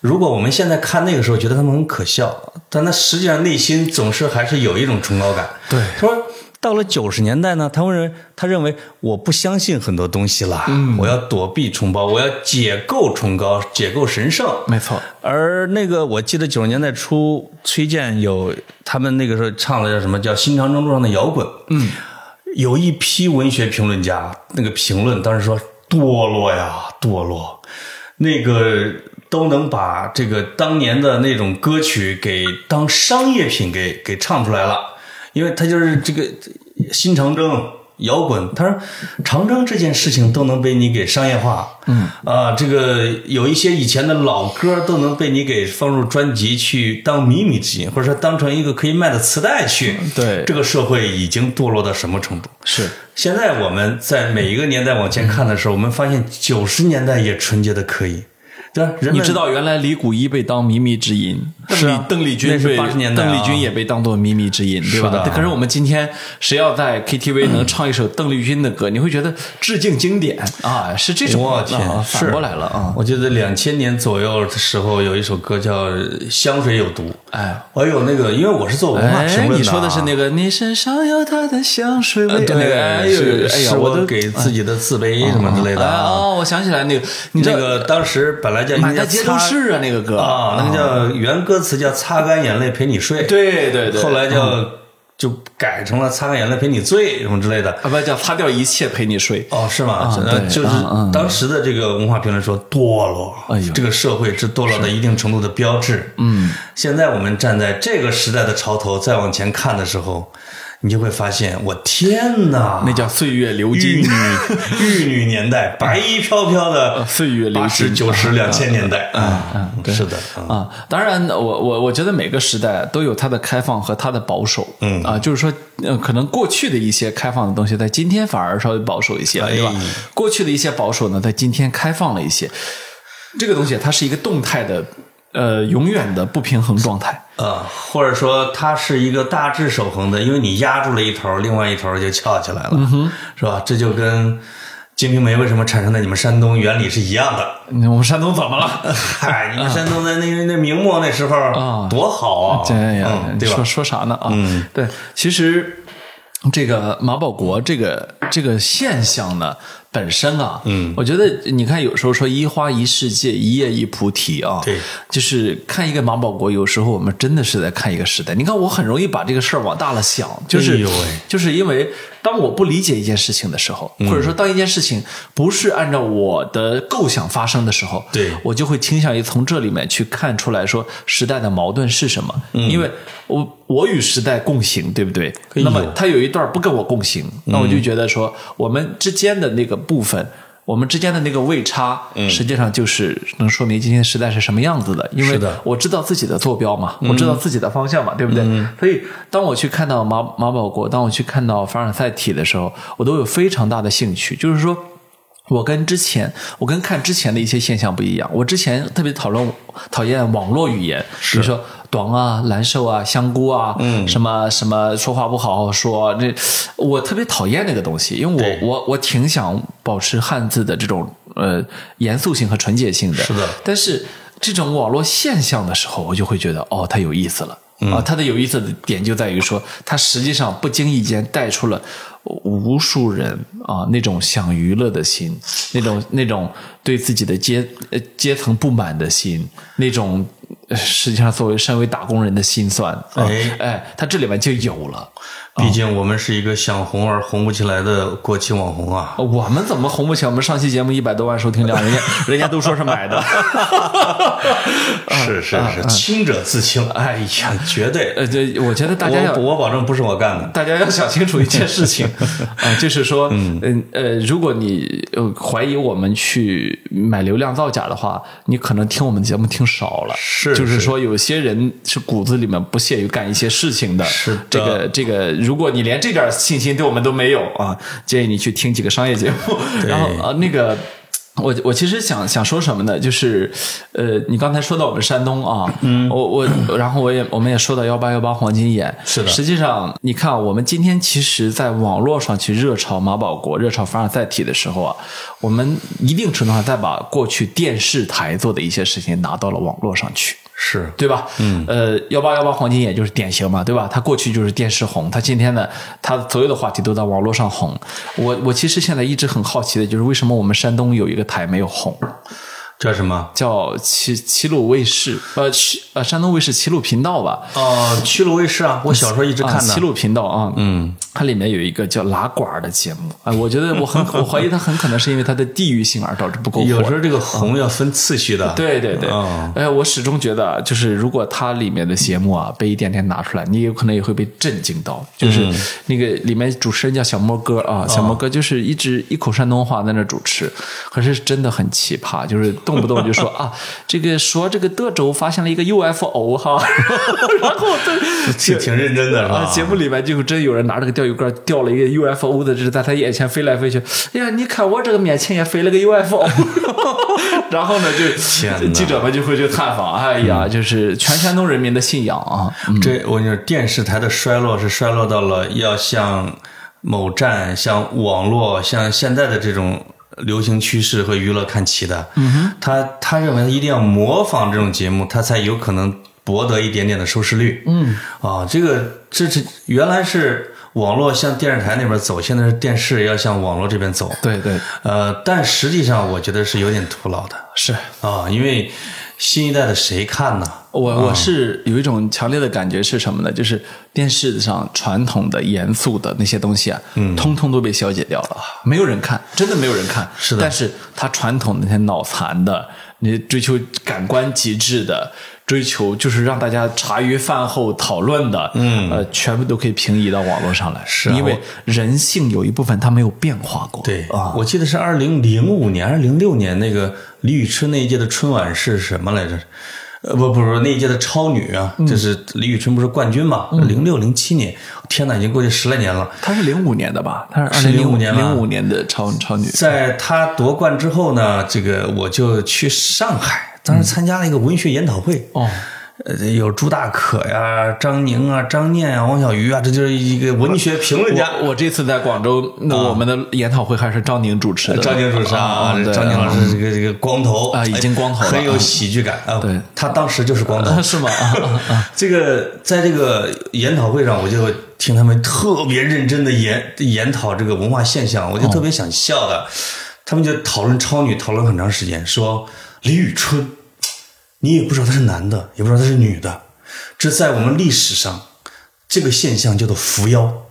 如果我们现在看那个时候，觉得他们很可笑，但他实际上内心总是还是有一种崇高感。对。他说到了九十年代呢，他会认为他认为我不相信很多东西了，我要躲避崇高，我要解构崇高，解构神圣。没错，而那个我记得九十年代初，崔健有他们那个时候唱的叫什么叫《新长征路上的摇滚》，嗯，有一批文学评论家那个评论当时说堕落呀堕落，那个都能把这个当年的那种歌曲给当商业品给给唱出来了，因为他就是这个新长征。摇滚，他说长征这件事情都能被你给商业化，嗯啊，这个有一些以前的老歌都能被你给放入专辑去当靡靡之音，或者说当成一个可以卖的磁带去。对这个社会已经堕落到什么程度？是现在我们在每一个年代往前看的时候，我们发现九十年代也纯洁的可以，对吧？人们你知道原来李谷一被当靡靡之音，邓丽是啊邓丽君是被80年代啊邓丽君也被当做靡靡之音，对吧？可是我们今天谁要在 KTV (clears throat) 能唱一首邓丽君的歌，你会觉得致敬经典啊，是这种我天啊，反过来了啊！我记得两千年左右的时候，有一首歌叫《香水有毒》。哎。哎呦，那个，因为我是做文化评哎，论的啊，你说的是那个，你身上有他的香水味，对，那个哎呦，是哎呀，是我都给自己的自卑什么之类的啊。哎哦，我想起来那个，你知道那个当时本来叫满大街都擦是啊，那个歌啊，那个叫原歌词叫“擦干眼泪陪你睡”，对对对，后来叫就改成了“擦干眼泪陪你醉”什么之类的。啊不叫擦掉一切陪你睡，哦，是吗？呃就是当时的这个文化评论说堕落，哎呦这个社会是堕落的一定程度的标志。嗯，现在我们站在这个时代的潮头再往前看的时候，你就会发现，我天哪，那叫岁月流玉金女，(laughs) 玉女年代，白衣飘飘的岁月流八十金九十两千年代。啊，是的，嗯。啊，当然，我我我觉得每个时代都有它的开放和它的保守，嗯。啊，就是说，呃，可能过去的一些开放的东西，在今天反而稍微保守一些了，对吧？哎？过去的一些保守呢，在今天开放了一些，这个东西它是一个动态的，呃，永远的不平衡状态。呃，或者说它是一个大致守恒的，因为你压住了一头，另外一头就翘起来了，是吧？这就跟《金瓶梅》为什么产生在你们山东原理是一样的。嗯我们山东怎么了？(laughs) 嗨，你们山东在那个那明末那时候啊多好啊，这呀，嗯对吧说？说啥呢啊？对，其实这个马保国这个这个现象呢，本身啊，嗯，我觉得你看，有时候说一花一世界，一叶一菩提啊，对，就是看一个马保国，有时候我们真的是在看一个时代。你看，我很容易把这个事儿往大了想，就是、哎就是因为当我不理解一件事情的时候，嗯。或者说当一件事情不是按照我的构想发生的时候，对。我就会倾向于从这里面去看出来说时代的矛盾是什么。因为我我与时代共行，对不对？那么他有一段不跟我共行，那我就觉得说我们之间的那个部分。我们之间的那个位差，实际上就是能说明今天时代是什么样子的。因为我知道自己的坐标嘛，我知道自己的方向嘛，对不对？所以当我去看到马马保国，当我去看到凡尔赛体的时候，我都有非常大的兴趣。就是说，我跟之前，我跟看之前的一些现象不一样。我之前特别讨论讨厌网络语言，比如说短啊、难受啊、香菇啊，嗯，什么什么说话不好好说，这我特别讨厌那个东西，因为我我我挺想保持汉字的这种呃严肃性和纯洁性的。是的但是这种网络现象的时候，我就会觉得哦，它有意思了。啊，它的有意思的点就在于说，它实际上不经意间带出了无数人啊那种想娱乐的心，那种那种对自己的阶呃阶层不满的心，那种实际上作为身为打工人的心酸。啊哎哎，他这里面就有了。毕竟我们是一个想红而红不起来的过气网红啊。我们怎么红不起来？我们上期节目一百多万收听量，人家 (laughs) 人家都说是买的。是 (laughs) 是是，清者自清。哎呀，(laughs) 绝对。呃，这我觉得大家要我我保证不是我干的。大家要想清楚一件事情啊、就是说，嗯呃，如果你呃怀疑我们去买流量造假的话，你可能听我们节目听少了。是就是说，有些人是骨子里面不屑于干一些事情的。是的这个这个，如果你连这点信心对我们都没有啊，建议你去听几个商业节目。然后啊，那个。我我其实想想说什么呢？就是，呃，你刚才说到我们山东啊，嗯，我我然后我也我们也说到幺八幺八黄金眼，是的实际上，你看，我们今天其实，在网络上去热炒马保国、热炒凡尔赛体的时候啊，我们一定程度上再把过去电视台做的一些事情拿到了网络上去。是对吧？嗯，呃，幺八幺八黄金眼就是典型嘛，对吧？他过去就是电视红，他今天呢，他所有的话题都在网络上红。我我其实现在一直很好奇的就是，为什么我们山东有一个台没有红？叫什么？叫齐齐鲁卫视，呃，齐呃山东卫视齐鲁频道吧。哦，齐鲁卫视啊，我小时候一直看啊，的。齐鲁频道啊，嗯，它里面有一个叫拉管儿的节目啊，我觉得我很 (laughs) 我怀疑它很可能是因为它的地域性而导致不够火。有时候这个红要分次序的。对对对，哦哎，我始终觉得啊，就是如果它里面的节目啊被一点点拿出来，你有可能也会被震惊到。就是嗯那个里面主持人叫小莫哥啊，小莫哥就是一直一口山东话在那主持，可是真的很奇葩，就是动不动就说啊，这个说这个德州发现了一个 UFO 哈，然后这 (laughs) 挺挺认真的是吧啊，节目里面就真有人拿着个钓鱼竿钓了一个 UFO 的，就是在他眼前飞来飞去。哎呀，你看我这个面前也飞了个 UFO，(laughs) 然后呢，就记者们就会去探访。哎呀，就是全山东人民的信仰啊！这我跟你说，电视台的衰落是衰落到了要像某站、像网络、像现在的这种流行趋势和娱乐看齐的。嗯哼，他他认为他一定要模仿这种节目，他才有可能博得一点点的收视率。嗯，啊，这个这是原来是网络向电视台那边走，现在是电视要向网络这边走。对对，呃，但实际上我觉得是有点徒劳的是啊，因为新一代的谁看呢？我我是有一种强烈的感觉是什么呢？就是电视上传统的、严肃的那些东西啊，嗯，通通都被消解掉了，没有人看，真的没有人看。是的但是它传统的那些脑残的，那些追求感官极致的。追求，就是让大家茶余饭后讨论的，嗯，呃，全部都可以平移到网络上来。是啊因为人性有一部分它没有变化过。对啊，我记得是二零零五年还是零六年，那个李宇春那一届的春晚是什么来着？呃，不不不，那一届的超女啊，嗯就是李宇春不是冠军嘛？零六零七年，天哪，已经过去十来年了。她是零五年的吧？她是零05年吧零五年的超超女。在她夺冠之后呢，这个我就去上海，当时参加了一个文学研讨会。哦，呃，有朱大可呀、张宁啊、张念啊、王小鱼啊，这就是一个文学评论家。我我这次在广州，那我们的研讨会还是张宁主持的。张宁主持啊，啊，张宁老师这个这个光头啊已经光头了很有喜剧感啊。对，他当时就是光头啊，(laughs) 是吗？(laughs) 啊啊啊！这个在这个研讨会上，我就听他们特别认真的研研讨这个文化现象，我就特别想笑的。他们就讨论超女，讨论很长时间，说李宇春，你也不知道他是男的，也不知道他是女的，这在我们历史上这个现象叫做扶妖。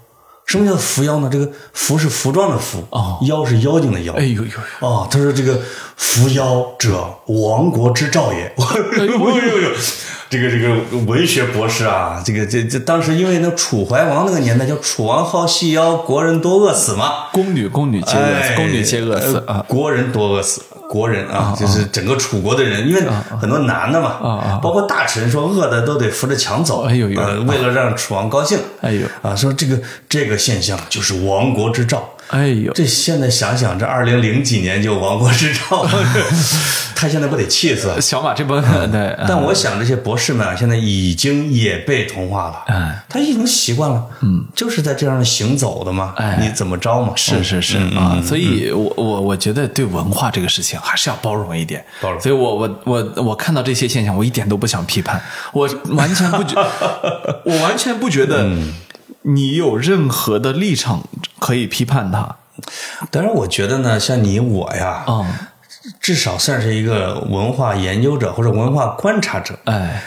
什么叫扶妖呢？这个服是服装的服，哦妖是妖精的妖。哎呦呦啊！哦，他说这个扶妖者，亡国之兆也。(laughs) 哎呦呦呦！(laughs) 这个这个文学博士啊，这个这这当时因为那楚怀王那个年代叫楚王好细腰，国人多饿死嘛。宫女宫女皆饿哎死，宫女皆饿死呃啊！国人多饿死，国人啊，就是整个楚国的人，因为很多男的嘛，啊包括大臣说饿的都得扶着墙走，哎呦为了让楚王高兴，哎呦啊，说这个这个现象就是亡国之兆。哎呦，这现在想想，这二零零几年就亡国之兆，(laughs) 他现在不得气死？小马这帮对，啊但我想这些博士们啊，现在已经也被同化了，哎。他已经习惯了，嗯，就是在这样行走的嘛，哎。你怎么着嘛？是是是嗯啊，所以我我我觉得对文化这个事情还是要包容一点，包容。所以我我我我看到这些现象，我一点都不想批判，我完全不觉，(laughs) 我完全不觉得嗯你有任何的立场可以批判他？当然，我觉得呢，像你我呀，啊，至少算是一个文化研究者或者文化观察者，哎，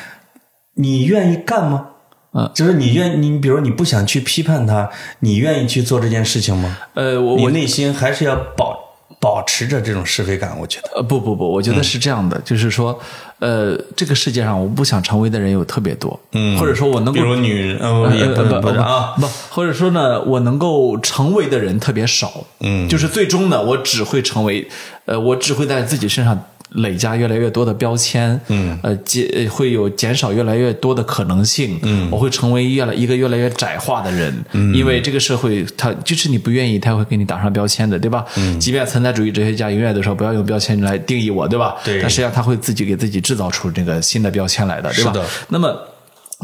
你愿意干吗？嗯，就是你愿你，比如你不想去批判他，你愿意去做这件事情吗？呃，我我内心还是要保保持着这种是非感，我觉得。呃不不不，我觉得是这样的，就是说，呃，这个世界上我不想成为的人有特别多，嗯。或者说我能够比如女人，呃，也不能不啊，不，或者说呢，我能够成为的人特别少，嗯。就是最终呢，我只会成为，呃，我只会在自己身上累加越来越多的标签，嗯，呃，减呃会有减少越来越多的可能性，嗯，我会成为越来一个越来越窄化的人，嗯，因为这个社会它就是你不愿意，它会给你打上标签的，对吧？嗯，即便存在主义哲学家永远都说不要用标签来定义我，对吧？对但实际上他会自己给自己制造出这个新的标签来的，对吧？是的那么，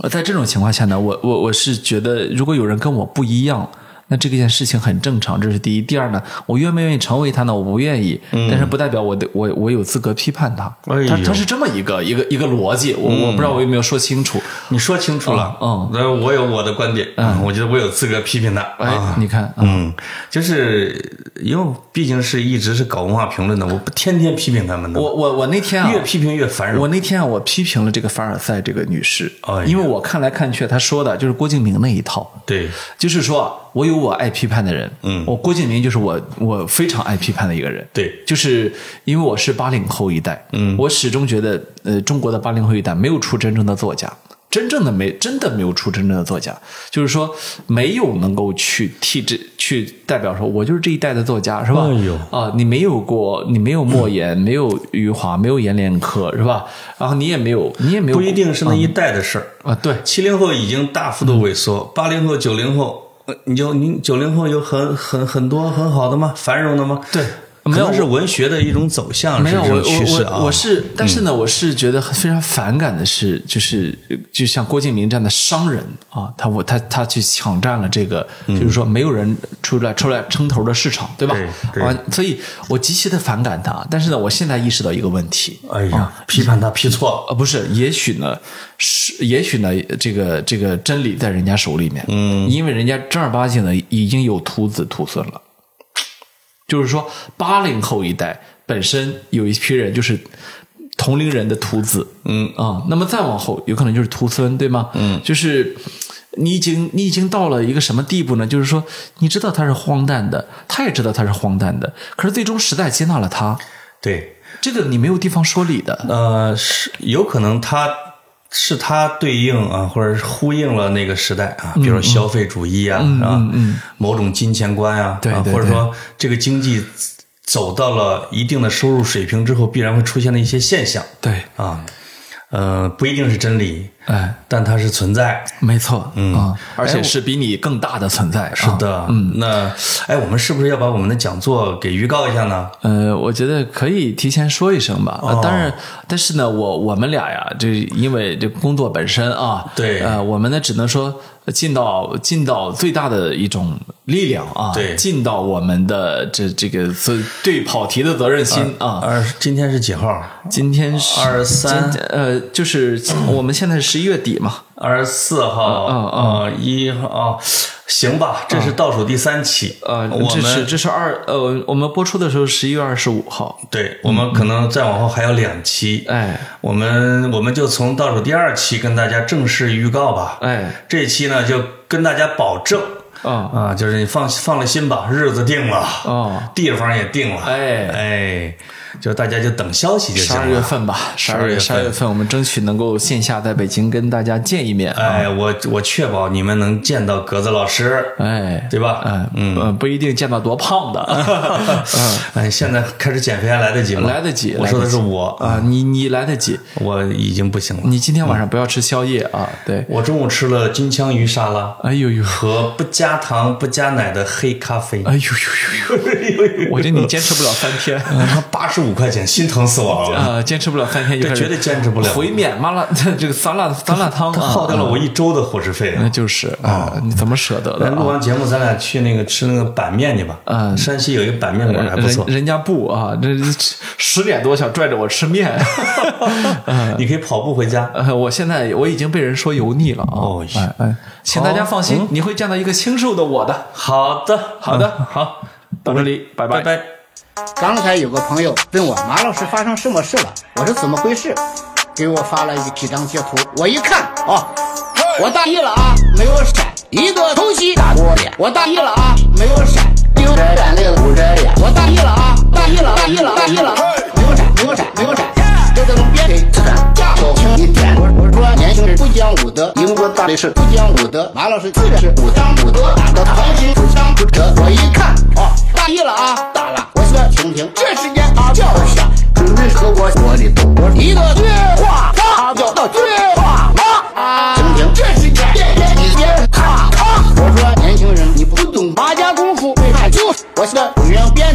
呃在这种情况下呢，我我我是觉得，如果有人跟我不一样，那这个件事情很正常，这是第一。第二呢，我愿不愿意成为他呢？我不愿意，但是不代表我的我我有资格批判他。哎他他是这么一个一个一个逻辑，我我不知道我有没有说清楚。你说清楚了，嗯那我有我的观点，嗯，我觉得我有资格批评他，哎啊，你看，啊嗯，就是因为毕竟是一直是搞文化评论的，我不天天批评他们的，我我我那天啊，越批评越烦人。我那天啊，我批评了这个凡尔赛这个女士，哎因为我看来看去，她说的就是郭敬明那一套。对，就是说啊，我有我爱批判的人，嗯，我郭敬明就是我我非常爱批判的一个人，对。就是因为我是八零后一代，嗯，我始终觉得，呃，中国的八零后一代没有出真正的作家。真正的没真的没有出真正的作家，就是说没有能够去替这去代表说，我就是这一代的作家，是吧？哎呦。啊，你没有过，你没有莫言，没有余华，没有阎连科，是吧？然后你也没有，你也没有不一定是那一代的事儿。啊，对，七零后已经大幅度萎缩，八零后、九零后，呃你就你九零后有很很很多很好的吗？繁荣的吗？对没有能是文学的一种走向，没有，我。我我我是，但是呢，我是觉得非常反感的是，就是就像郭敬明这样的商人啊，他我他他去抢占了这个，就是说没有人出来出来撑头的市场，对吧？啊，所以我极其的反感他。但是呢，我现在意识到一个问题，哎呀，批判他批错了。啊，不是，也许呢，是也许呢，这个这个真理在人家手里面，嗯，因为人家正儿八经的已经有徒子徒孙了，就是说八零后一代本身有一批人就是同龄人的徒子，嗯啊，那么再往后有可能就是徒孙，对吗？嗯，就是。你已经你已经到了一个什么地步呢？就是说，你知道他是荒诞的，他也知道他是荒诞的，可是最终时代接纳了他，对，这个你没有地方说理的。呃，是有可能他是它对应啊，或者是呼应了那个时代啊，比如说消费主义啊，是吧？某种金钱观啊，对对。或者说这个经济走到了一定的收入水平之后，必然会出现的一些现象。对，啊，呃，不一定是真理，哎，但它是存在。没错，嗯啊，而且是比你更大的存在。是是的，嗯，那哎，我们是不是要把我们的讲座给预告一下呢？呃，我觉得可以提前说一声吧。呃当然，但是呢，我我们俩呀，这因为这工作本身啊，对呃，我们呢只能说尽到尽到最大的一种力量啊，对尽到我们的这这个责对跑题的责任心啊。二，今天是几号？今天是二十三呃，就是我们现在是十一月底嘛，二十四号，嗯呃，一号，哦行吧，这是倒数第三期，呃，我这是们这是二呃，我们播出的时候十一月二十五号，对，我们可能再往后还有两期，哎。我们我们就从倒数第二期跟大家正式预告吧，哎。这期呢就跟大家保证啊。啊，就是你放放了心吧，日子定了，哦，地方也定了，哎。哎，就大家就等消息就行了。二月份吧，十二月十二月份。我们争取能够线下在北京跟大家见一面。啊，哎，我我确保你们能见到格子老师，哎，对吧？哎嗯，不一定见到多胖的，嗯，(laughs) 哎，现在开始减肥还来得及吗？来得及，我说的是我，啊，你你来得及，我已经不行了。你今天晚上不要吃宵夜啊，对，我中午吃了金枪鱼沙拉哎呦呦，和不加糖不加奶的黑咖啡，哎呦呦呦呦，(laughs) 我觉得你坚持不了三天。(laughs) 八十五块钱，心疼死我了。啊，坚持不了三天这绝对坚持不了回免麻辣 (laughs) 这个酸辣酸辣汤啊，耗掉了我一周的伙食费。那就是啊，你怎么舍得的录完节目，咱俩去那个吃那个板面去吧。嗯山西有一个板面馆还不错，人人家不啊，这这十点多想拽着我吃面，你可以跑步回家。呃，我现在我已经被人说油腻了啊！哦哎哎，请大家放心，你会见到一个清瘦的我的。好的，好的嗯好，到这里，拜拜。拜。刚才有个朋友问我马老师发生什么事了，我说怎么回事？给我发了一几张截图，我一看，哦，我大意了啊，没有闪，一个偷袭打我脸，我大意了啊，没有闪，流着眼泪捂着眼，我大意了啊，大意了，大意了，大意了，没有闪，没有闪，没有闪，这个别给吃饭，架高轻一点。我我说年轻人不讲武德，英国大力士不讲武德，马老师自然是武当武德，打得横行不枪不折。我一看，哦，大意了啊，大了，我说听听，这时间啊叫响，准备和我我的赌，我一个对话他叫到对话妈，听听，这时间别别你别咔咔，我说年轻人你不懂马家功夫，为啥就是我说永远变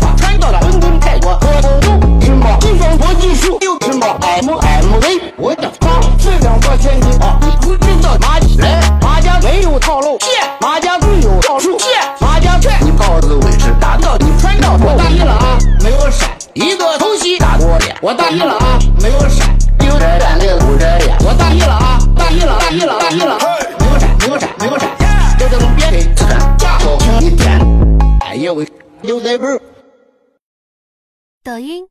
这两个天津啊，你不知道麻来马家没有套路，谢马家更有套路，谢马家劝你豹子尾是打到你穿到我大意了啊，没有闪，一个偷袭打我脸，我大意了啊，没有闪，流着眼泪捂着眼，我大意了啊，大意了，大意了，大意了，没有闪，没有闪，没有闪，这个别给吃饭，架高轻一点，哎呦喂，有在味儿。抖音、